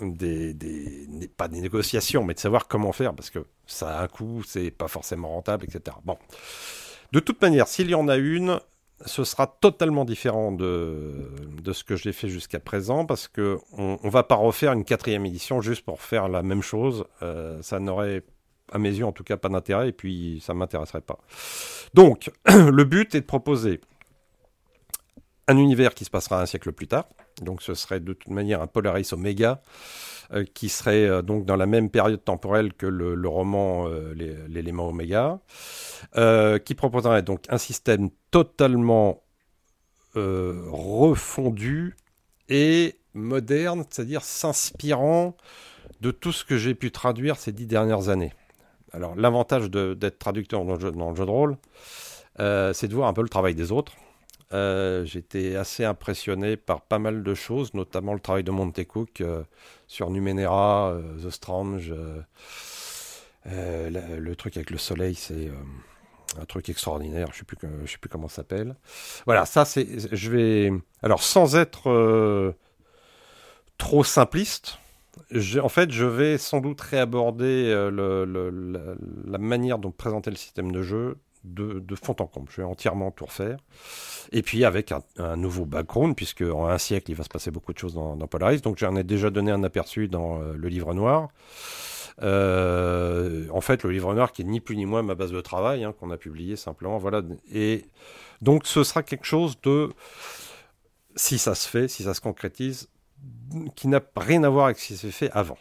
des, des- des- pas des négociations, mais de savoir comment faire, parce que ça a un coût, c'est pas forcément rentable, etc. Bon, de toute manière, s'il y en a une, ce sera totalement différent de, ce que j'ai fait jusqu'à présent, parce que on, on va pas refaire une quatrième édition juste pour faire la même chose. Euh, ça n'aurait, à mes yeux en tout cas, pas d'intérêt, et puis ça m'intéresserait pas. Donc, (clears throat) le but est de proposer un univers qui se passera un siècle plus tard. Donc ce serait de toute manière un Polaris Omega, euh, qui serait euh, donc dans la même période temporelle que le, roman euh, L'élément Oméga, euh, qui proposerait donc un système totalement refondu et moderne, c'est-à-dire s'inspirant de tout ce que j'ai pu traduire ces dix dernières années. Alors l'avantage d'être traducteur dans le jeu, de rôle, c'est de voir un peu le travail des autres. Euh, J'étais assez impressionné par pas mal de choses, notamment le travail de Montecook euh, sur Numenera, euh, The Strange. le truc avec le soleil, c'est un truc extraordinaire. Je je sais plus comment ça s'appelle. Voilà, ça c'est. Je vais. Alors sans être trop simpliste. En fait, je vais sans doute réaborder la, la manière dont présenter le système de jeu de, fond en comble. Je vais entièrement tout refaire. Et puis avec un, nouveau background, puisque en un siècle, il va se passer beaucoup de choses dans, dans Polaris. Donc j'en ai déjà donné un aperçu dans euh, le livre noir. Euh, en fait, le livre noir qui est ni plus ni moins ma base de travail, hein, qu'on a publié simplement. Voilà. Et donc ce sera quelque chose de, si ça se fait, si ça se concrétise, qui n'a rien à voir avec ce qui s'est fait avant.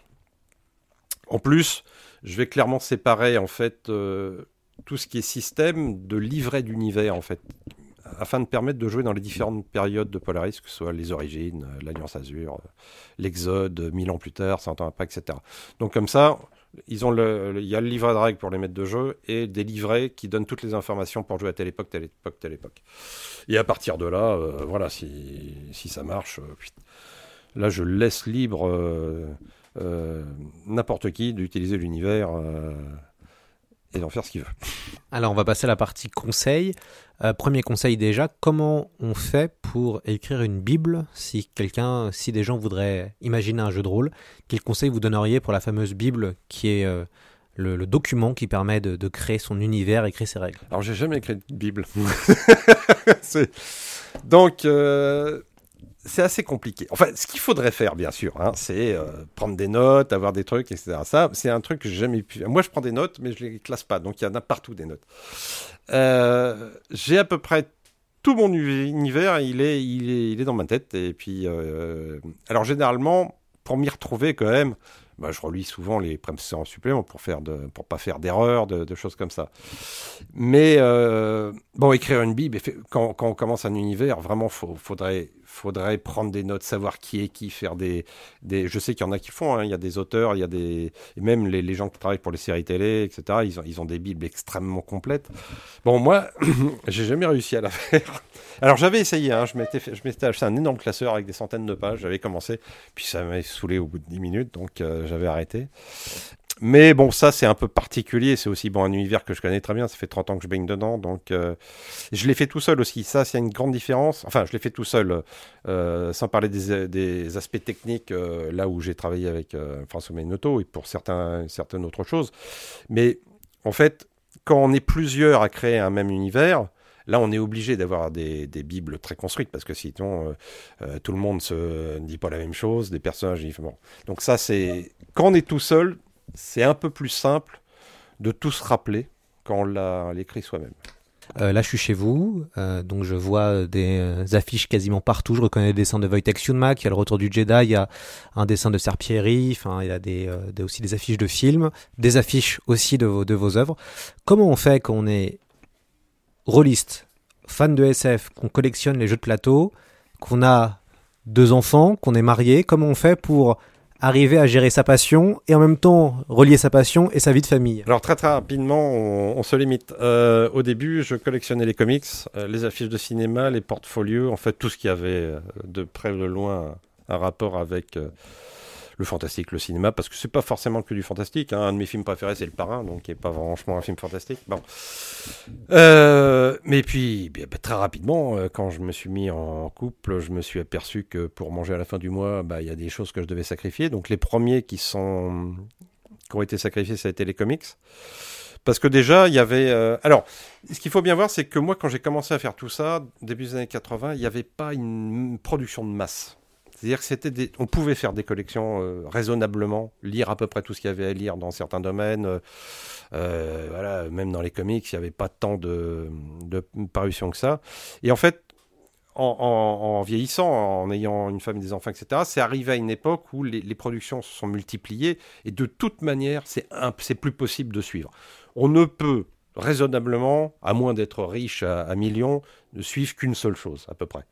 En plus, je vais clairement séparer en fait euh, tout ce qui est système de livret d'univers en fait, afin de permettre de jouer dans les différentes périodes de Polaris, que ce soit les origines, euh, l'Alliance Azur, euh, l'Exode, euh, mille ans plus tard, 100 ans après, etc. Donc comme ça, le, il y a le livret règles pour les maîtres de jeu et des livrets qui donnent toutes les informations pour jouer à telle époque, telle époque, telle époque. Et à partir de là, voilà, si, si ça marche, là je laisse libre n'importe qui d'utiliser l'univers et d'en faire ce qu'il veut. Alors, on va passer à la partie conseil. Euh, premier conseil déjà, comment on fait pour écrire une Bible si quelqu'un, si des gens voudraient imaginer un jeu de rôle? Quel conseil vous donneriez pour la fameuse Bible qui est euh, le, le document qui permet de, de créer son univers et créer ses règles? Alors, j'ai jamais écrit de Bible. (laughs) Donc, euh, c'est assez compliqué. Enfin, ce qu'il faudrait faire, bien sûr, hein, c'est euh, prendre des notes, avoir des trucs, etc. Ça, c'est un truc que j'ai jamais pu. Moi, je prends des notes, mais je les classe pas. Donc, il y en a partout des notes. Euh, j'ai à peu près tout mon univers, il est, il est, il est dans ma tête. Et puis, euh, alors généralement, pour m'y retrouver quand même, bah, je relis souvent les précédents suppléments pour faire pour pas faire d'erreurs, de, choses comme ça. Mais bon, écrire une Bible, quand, quand on commence un univers, vraiment, faut, faudrait faudrait prendre des notes, savoir qui est qui, faire des, des... je sais qu'il y en a qui font, hein. il y a des auteurs, il y a des, et même les, les, gens qui travaillent pour les séries télé, etc. Ils ont, ils ont des bibles extrêmement complètes. Bon, moi, (clears throat) j'ai jamais réussi à la (laughs) faire. Alors j'avais essayé, hein. je m'étais, acheté un énorme classeur avec des centaines de pages. J'avais commencé, puis ça m'avait saoulé au bout de 10 minutes, donc euh, j'avais arrêté. Mais bon, ça c'est un peu particulier, c'est aussi bon un univers que je connais très bien, ça fait 30 ans que je baigne dedans, donc euh, je l'ai fait tout seul aussi, ça c'est une grande différence, enfin je l'ai fait tout seul, euh, sans parler des, aspects techniques, euh, là où j'ai travaillé avec euh, François Menoto et pour certains, certaines autres choses, mais en fait, quand on est plusieurs à créer un même univers, Là, on est obligé d'avoir des, des, bibles très construites parce que sinon, euh, euh, tout le monde se dit pas la même chose, des personnages. Donc ça, c'est quand on est tout seul, c'est un peu plus simple de tout se rappeler quand on l'a écrit soi-même. Euh, là, je suis chez vous, euh, donc je vois des euh, affiches quasiment partout. Je reconnais des dessins de Wojtek Siunmak, il y a le Retour du Jedi, il y a un dessin de Serpieri, enfin, il y a des, des, aussi des affiches de films, des affiches aussi de vos, œuvres. Comment on fait quand on est rôliste, fan de SF, qu'on collectionne les jeux de plateau, qu'on a deux enfants, qu'on est marié? Comment on fait pour arriver à gérer sa passion et en même temps relier sa passion et sa vie de famille Alors très très rapidement, on, se limite. Euh, au début, je collectionnais les comics, euh, les affiches de cinéma, les portfolios, en fait tout ce qui avait euh, de près ou de loin un rapport avec le fantastique, le cinéma, parce que c'est pas forcément que du fantastique. Hein. Un de mes films préférés, c'est Le Parrain, donc qui est pas franchement un film fantastique. Bon. Euh, mais puis, bah, très rapidement, euh, quand je me suis mis en couple, je me suis aperçu que pour manger à la fin du mois, bah, il y a des choses que je devais sacrifier. Donc les premiers qui sont qui ont été sacrifiés, ça a été les comics. Parce que déjà, il y avait. Euh... Alors, ce qu'il faut bien voir, c'est que moi, quand j'ai commencé à faire tout ça, début des années 80, il n'y avait pas une production de masse. C'est-à-dire que c'était on pouvait faire des collections euh, raisonnablement, lire à peu près tout ce qu'il y avait à lire dans certains domaines. Euh, euh, voilà, même dans les comics, il n'y avait pas tant de, parutions que ça. Et en fait, en, vieillissant, en ayant une femme et des enfants, etc., c'est arrivé à une époque où les, les, productions se sont multipliées et de toute manière, c'est plus possible de suivre. On ne peut raisonnablement, à moins d'être riche à, à, millions, ne suivre qu'une seule chose, à peu près.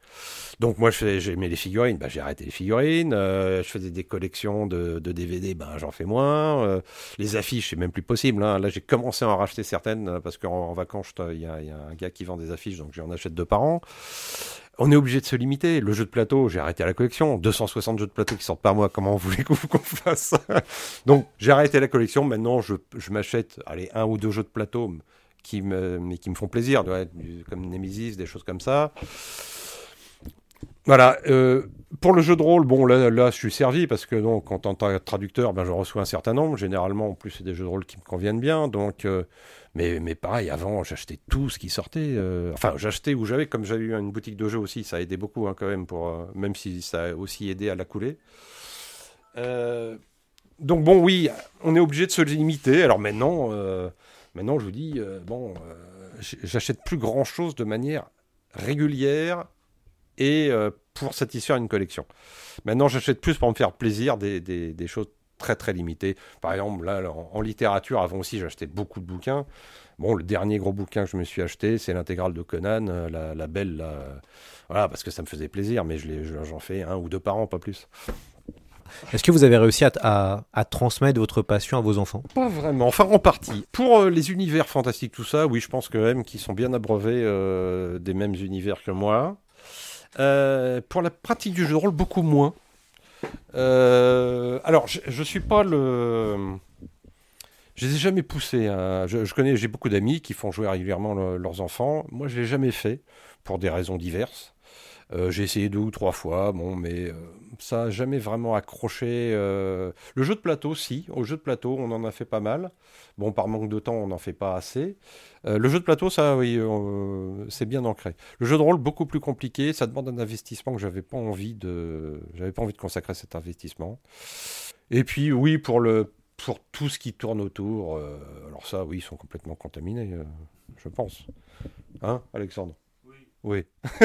Donc moi, j'aimais les figurines, ben, j'ai arrêté les figurines. Euh, je faisais des collections de, de DVD, ben, j'en fais moins. Euh, les affiches, c'est même plus possible. Hein. Là, j'ai commencé à en racheter certaines, parce qu'en en vacances, il y, y, a un gars qui vend des affiches, donc j'en achète deux par an. On est obligé de se limiter. Le jeu de plateau, j'ai arrêté la collection. 260 jeux de plateau qui sortent par mois. Comment voulez-vous (laughs) qu'on fasse Donc, j'ai arrêté la collection. Maintenant, je, m'achète, allez, un ou deux jeux de plateau qui me, mais qui me font plaisir, comme Nemesis, des choses comme ça. Voilà. Euh, pour le jeu de rôle, bon, là, je suis servi parce que en tant que traducteur, ben, je reçois un certain nombre. Généralement, en plus, c'est des jeux de rôle qui me conviennent bien. Donc, euh, mais, mais pareil, avant, j'achetais tout ce qui sortait. Euh, enfin, j'achetais où j'avais, comme j'avais une boutique de jeux aussi, ça a aidé beaucoup hein, quand même, pour, euh, même si ça a aussi aidé à la couler. Euh, donc, bon, oui, on est obligé de se limiter. Alors maintenant, maintenant je vous dis, bon, j'achète plus grand chose de manière régulière et pour satisfaire une collection. Maintenant, j'achète plus pour me faire plaisir des, des, choses très très limitées. Par exemple, là, en, en littérature, avant aussi, j'achetais beaucoup de bouquins. Bon, le dernier gros bouquin que je me suis acheté, c'est l'intégrale de Conan, euh, la, la belle, la... voilà, parce que ça me faisait plaisir, mais j'en fais un ou deux par an, pas plus. Est-ce que vous avez réussi à, à, à, transmettre votre passion à vos enfants? Pas vraiment, enfin en partie. Pour euh, les univers fantastiques, tout ça, oui, je pense quand même qu'ils sont bien abreuvés euh, des mêmes univers que moi. Euh, pour la pratique du jeu de rôle, beaucoup moins. Euh, alors, je, je suis pas le. Je les ai jamais poussés. À... Je, connais, j'ai beaucoup d'amis qui font jouer régulièrement le, leurs enfants. Moi, je l'ai jamais fait pour des raisons diverses. Euh, j'ai essayé deux ou trois fois, bon, mais euh, ça n'a jamais vraiment accroché. Euh... Le jeu de plateau, si. Au jeu de plateau, on en a fait pas mal. Bon, par manque de temps, on n'en fait pas assez. Euh, le jeu de plateau, ça, oui, euh, c'est bien ancré. Le jeu de rôle, beaucoup plus compliqué. Ça demande un investissement que j'avais pas envie de, j'avais pas envie de consacrer cet investissement. Et puis, oui, pour le, pour tout ce qui tourne autour, alors ça, oui, ils sont complètement contaminés, je pense. Hein, Alexandre? Oui. (laughs)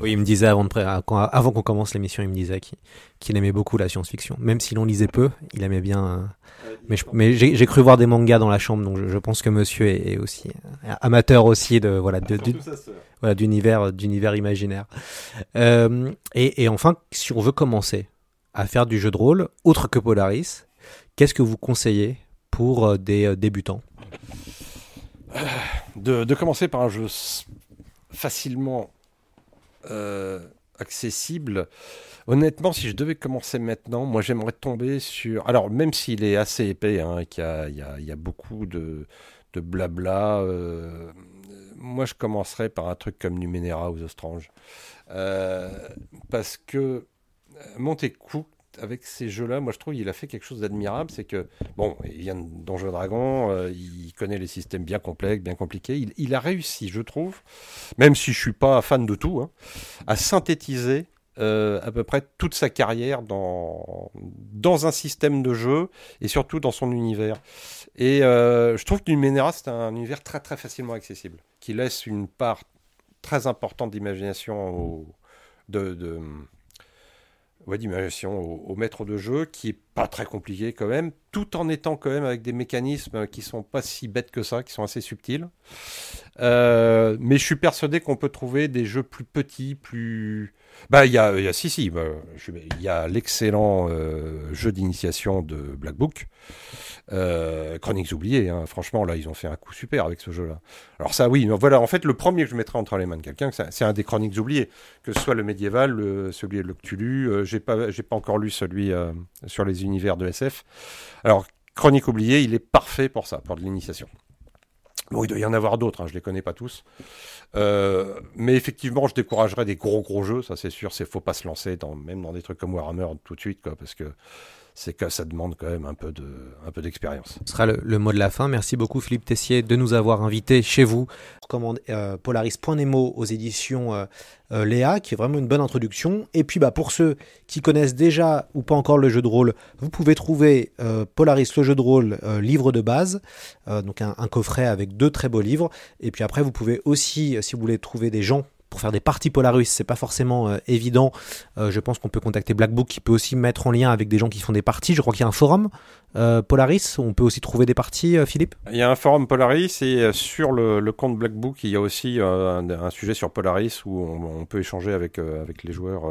Oui. Il me disait avant, de pré- quand- avant qu'on commence l'émission, il me disait qu'il aimait beaucoup la science-fiction. Même si l'on lisait peu, il aimait bien. euh, mais je- mais j'ai cru voir des mangas dans la chambre, donc je, je pense que monsieur est, est aussi euh, amateur aussi de voilà de- du- voilà, d'univers d'univers imaginaire. Euh, et, et enfin, si on veut commencer à faire du jeu de rôle, autre que Polaris, qu'est-ce que vous conseillez pour euh, des euh, débutants? De, de commencer par un jeu facilement euh, accessible. Honnêtement, si je devais commencer maintenant, moi j'aimerais tomber sur. Alors, même s'il est assez épais, hein, qu'il y a, beaucoup de, blabla, euh, moi je commencerais par un truc comme Numenera ou The Strange. Euh, parce que euh, Montecook, avec ces jeux-là, moi je trouve qu'il a fait quelque chose d'admirable. C'est que, bon, il vient de Donjons et Dragons, euh, il connaît les systèmes bien complexes, bien compliqués. Il, a réussi, je trouve, même si je suis pas fan de tout, hein, à synthétiser euh, à peu près toute sa carrière dans, dans un système de jeu et surtout dans son univers. Et euh, je trouve que Numenera, c'est un univers très très facilement accessible, qui laisse une part très importante d'imagination au, de- ouais, d'imagination au, au maître de jeu, qui est pas très compliqué quand même, tout en étant quand même avec des mécanismes qui sont pas si bêtes que ça, qui sont assez subtils. Euh, mais je suis persuadé qu'on peut trouver des jeux plus petits, plus. Bah, il y a, si, si, bah, il y a l'excellent euh, jeu d'initiation de Black Book, euh, Chroniques oubliées. hein. Franchement, là, ils ont fait un coup super avec ce jeu-là. Alors ça, oui, voilà, en fait, le premier que je mettrais entre les mains de quelqu'un, c'est c'est un des Chroniques oubliées, que ce soit le médiéval, le- celui de Cthulhu. euh, j'ai pas, j'ai pas encore lu celui euh, sur les univers de SF. Alors, Chronique oubliée, il est parfait pour ça, pour de l'initiation. Bon, il doit y en avoir d'autres, hein, je les connais pas tous. Euh, mais effectivement, je découragerais des gros gros jeux, ça c'est sûr. C'est faut pas se lancer dans, même dans des trucs comme Warhammer tout de suite, parce que c'est que ça demande quand même un peu de, un peu d'expérience. Ce sera le, mot de la fin. Merci beaucoup Philippe Tessier de nous avoir invités chez vous. Je recommande euh, Polaris.nemo aux éditions euh, euh, Léa, qui est vraiment une bonne introduction. Et puis bah, pour ceux qui connaissent déjà ou pas encore le jeu de rôle, vous pouvez trouver euh, Polaris le jeu de rôle livre de base, donc un, coffret avec deux très beaux livres. Et puis après, vous pouvez aussi, si vous voulez trouver des gens pour faire des parties Polaris, c'est pas forcément euh, évident. Euh, je pense qu'on peut contacter Black Book qui peut aussi mettre en lien avec des gens qui font des parties. Je crois qu'il y a un forum euh, Polaris où on peut aussi trouver des parties, Philippe? Il y a un forum Polaris et sur le, compte Black Book, il y a aussi un, sujet sur Polaris où on, on peut échanger avec, avec les joueurs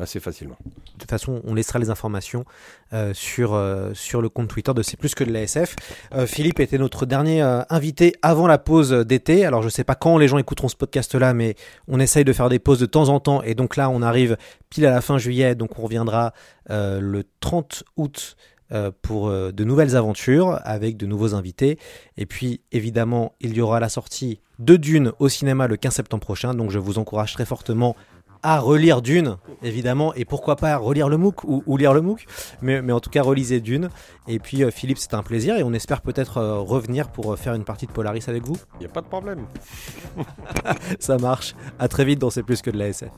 assez facilement. De toute façon, on laissera les informations euh, sur, euh, sur le compte Twitter de C'est plus que de l'ASF. Euh, Philippe était notre dernier euh, invité avant la pause d'été. Alors, je ne sais pas quand les gens écouteront ce podcast-là, mais on essaye de faire des pauses de temps en temps. Et donc là, on arrive pile à la fin juillet. Donc, on reviendra euh, le 30 août euh, pour euh, de nouvelles aventures avec de nouveaux invités. Et puis, évidemment, il y aura la sortie de Dune au cinéma le 15 septembre prochain. Donc, je vous encourage très fortement à relire Dune, évidemment, et pourquoi pas relire le MOOC ou, ou lire le MOOC, mais, mais en tout cas relisez Dune. Et puis euh, Philippe, c'était un plaisir et on espère peut-être euh, revenir pour euh, faire une partie de Polaris avec vous. Il n'y a pas de problème. (laughs) Ça marche. À très vite dans C'est plus que de la SF.